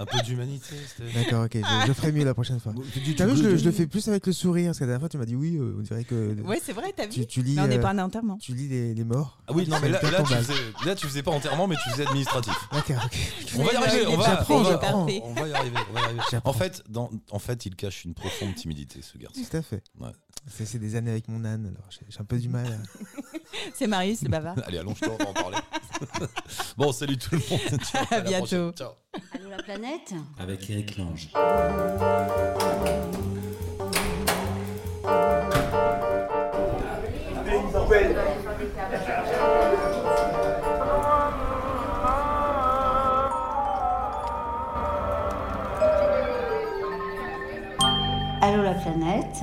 Un peu d'humanité. D'accord, ok, je, ferai mieux la prochaine fois. T'as vu, je, je, le fais plus avec le sourire, parce que la dernière fois tu m'as dit oui, euh, on dirait que. Ouais, c'est vrai, t'as vu. Tu, lis, mais on n'est pas un enterrement. Tu lis les, les, morts. Ah oui, non, mais là, là, tu faisais, là, tu faisais pas enterrement, mais tu faisais administratif. D'accord, ok. On va y arriver, on va, on, va, on va y arriver. On va y arriver. En, fait, dans, en fait, il cache une profonde timidité, ce garçon. Tout à fait. Ouais. C'est des années avec mon âne, alors j'ai un peu du mal. c'est Marius, le bavard. Allez, allonge-toi, on va en parler. bon, salut tout le monde. Ciao, à, à bientôt. Ciao. Allô la planète Avec Eric Lange. Allô la planète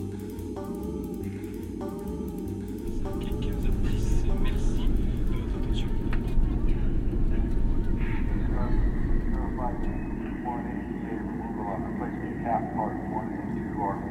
Part 1 and 2 are